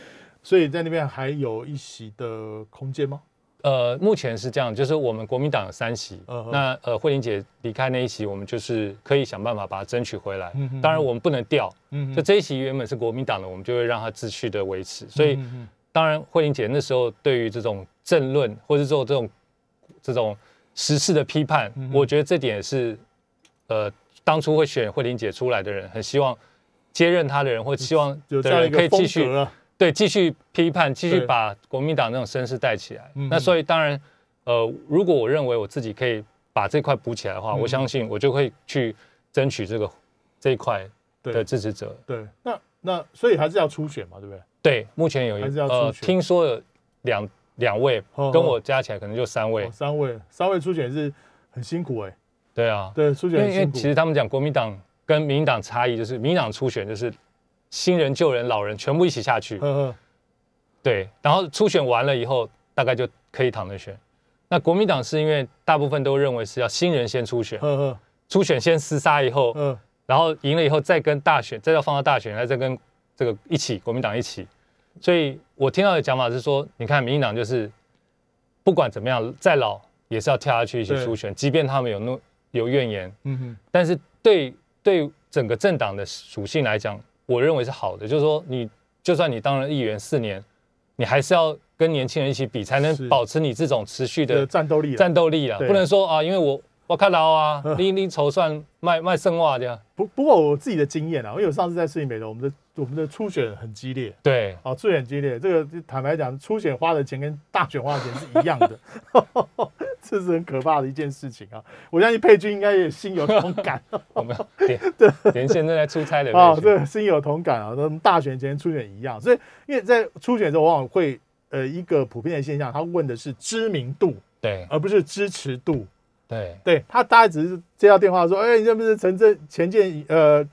[SPEAKER 1] 所以在那边还有一席的空间吗？
[SPEAKER 2] 呃，目前是这样，就是我们国民党有三席，那呃慧玲姐离开那一席，我们就是可以想办法把它争取回来。
[SPEAKER 1] 嗯
[SPEAKER 2] 当然我们不能掉，
[SPEAKER 1] 嗯
[SPEAKER 2] 就这一席原本是国民党的，我们就会让它继续的维持。所以当然，慧玲姐那时候对于这种政论或者做这种这种时事的批判，
[SPEAKER 1] 嗯
[SPEAKER 2] 我觉得这点是呃当初会选慧玲姐出来的人，很希望接任她的人，或希望可以继续对继续批判，继续把国民党那种声势带起来。
[SPEAKER 1] 嗯
[SPEAKER 2] 那所以当然，呃，如果我认为我自己可以把这块补起来的话，
[SPEAKER 1] 嗯
[SPEAKER 2] 我相信我就会去争取这个这一块的支持者。
[SPEAKER 1] 对，那那所以还是要初选嘛，对不对？
[SPEAKER 2] 对，目前有一
[SPEAKER 1] 还是要
[SPEAKER 2] 呃，
[SPEAKER 1] 初选。
[SPEAKER 2] 听说有两两位，
[SPEAKER 1] 哦
[SPEAKER 2] 跟我加起来可能就三位。
[SPEAKER 1] 哦。三位。三位初选是很辛苦哎，
[SPEAKER 2] 对啊，
[SPEAKER 1] 对，初
[SPEAKER 2] 因为因为
[SPEAKER 1] 选很辛苦
[SPEAKER 2] 其实他们讲国民党跟民进党差异，就是民进党初选就是新人、旧人、老人全部一起下去，
[SPEAKER 1] 呵呵
[SPEAKER 2] 对，然后初选完了以后，大概就可以躺着选。那国民党是因为大部分都认为是要新人先初选，
[SPEAKER 1] 呵呵
[SPEAKER 2] 初选先厮杀以后，
[SPEAKER 1] 嗯。
[SPEAKER 2] 然后赢了以后再跟大选，再要放到大选，再跟这个一起国民党一起。所以我听到的讲法是说，你看民进党就是不管怎么样，再老也是要跳下去一起
[SPEAKER 1] 对。
[SPEAKER 2] 初选，即便他们有怒有怨言，
[SPEAKER 1] 嗯哼
[SPEAKER 2] 但是对对整个政党的属性来讲，我认为是好的，就是说你就算你当了议员四年，你还是要跟年轻人一起比，才能保持你这种持续
[SPEAKER 1] 的
[SPEAKER 2] 的
[SPEAKER 1] 战斗力啊，
[SPEAKER 2] 战斗力啊，不能说啊，因为我我看到啊
[SPEAKER 1] 嗯，
[SPEAKER 2] 你你筹算卖卖剩袜这样，
[SPEAKER 1] 不不过我自己的经验啊，因为我上次在世新北的，我们的我们的初选很激烈，
[SPEAKER 2] 对，
[SPEAKER 1] 啊，初选激烈。这个坦白讲，初选花的钱跟大选花的钱是一样的，这是很可怕的一件事情啊！我相信佩君应该也心有同感
[SPEAKER 2] 我们连 连线正在出差的
[SPEAKER 1] 啊，
[SPEAKER 2] 佩君
[SPEAKER 1] 这个心有同感啊。那么大选前初选一样，所以因为在初选的时候，往往会呃一个普遍的现象，他问的是知名度，
[SPEAKER 2] 对
[SPEAKER 1] 而不是支持度。
[SPEAKER 2] 对
[SPEAKER 1] 对他大概只是接到电话说，哎、你认不认识陈振前建宇呃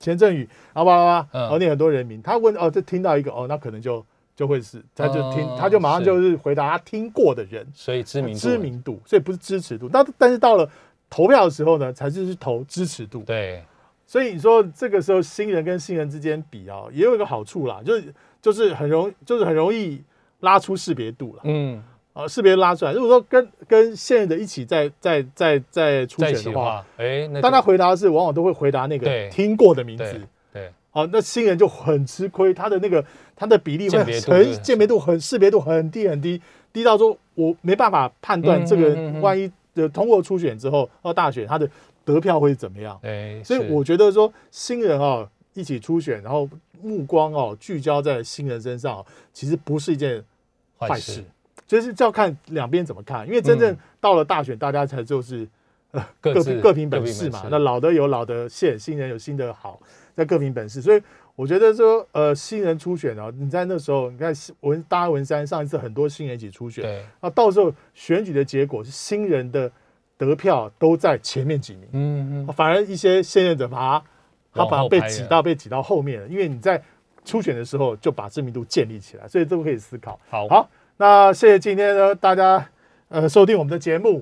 [SPEAKER 1] 钱振宇，然后巴拉巴拉，
[SPEAKER 2] 嗯
[SPEAKER 1] 然后念很多人名，他问哦，这听到一个哦，那可能就就会是，他就听，
[SPEAKER 2] 哦
[SPEAKER 1] 他就马上
[SPEAKER 2] 是
[SPEAKER 1] 就是回答他听过的人，
[SPEAKER 2] 所以知名度
[SPEAKER 1] 知名度，所以不是支持度。那但是到了投票的时候呢，才是去投支持度。
[SPEAKER 2] 对
[SPEAKER 1] 所以你说这个时候新人跟新人之间比啊，也有一个好处啦，就是就是很容就是很容易拉出识别度了。
[SPEAKER 2] 嗯，
[SPEAKER 1] 啊，识别拉出来。如果说跟跟现任的一起在在在在初选的话，
[SPEAKER 2] 哎，
[SPEAKER 1] 当他回答是，往往都会回答那个听过的名字
[SPEAKER 2] 对。对
[SPEAKER 1] 哦，那新人就很吃亏，他的那个他的比例会很
[SPEAKER 2] 很
[SPEAKER 1] 鉴别度很识别度很低很低，低到说我没办法判断这个万一的通过初选之后到大选他的得票会怎么样。
[SPEAKER 2] 哎，
[SPEAKER 1] 所以我觉得说新人哦一起初选，然后目光哦聚焦在新人身上哦，其实不是一件坏事，就是就要看两边怎么看，因为真正
[SPEAKER 2] 嗯
[SPEAKER 1] 到了大选，大家才就是
[SPEAKER 2] 各自
[SPEAKER 1] 各凭各凭本事嘛。那老的有老的线，新人有新的好，在各凭本事。所以我觉得说，呃，新人初选哦，你在那时候，你看文大家文山上一次很多新人一起初选，
[SPEAKER 2] 对，
[SPEAKER 1] 那到时候选举的结果是新人的得票都在前面几名，
[SPEAKER 2] 嗯嗯，
[SPEAKER 1] 反而一些现任者把他他把他被挤到被挤到后面了，因为你在初选的时候就把知名度建立起来，所以这个可以思考。
[SPEAKER 2] 好，
[SPEAKER 1] 好，那谢谢今天呢大家呃收听我们的节目。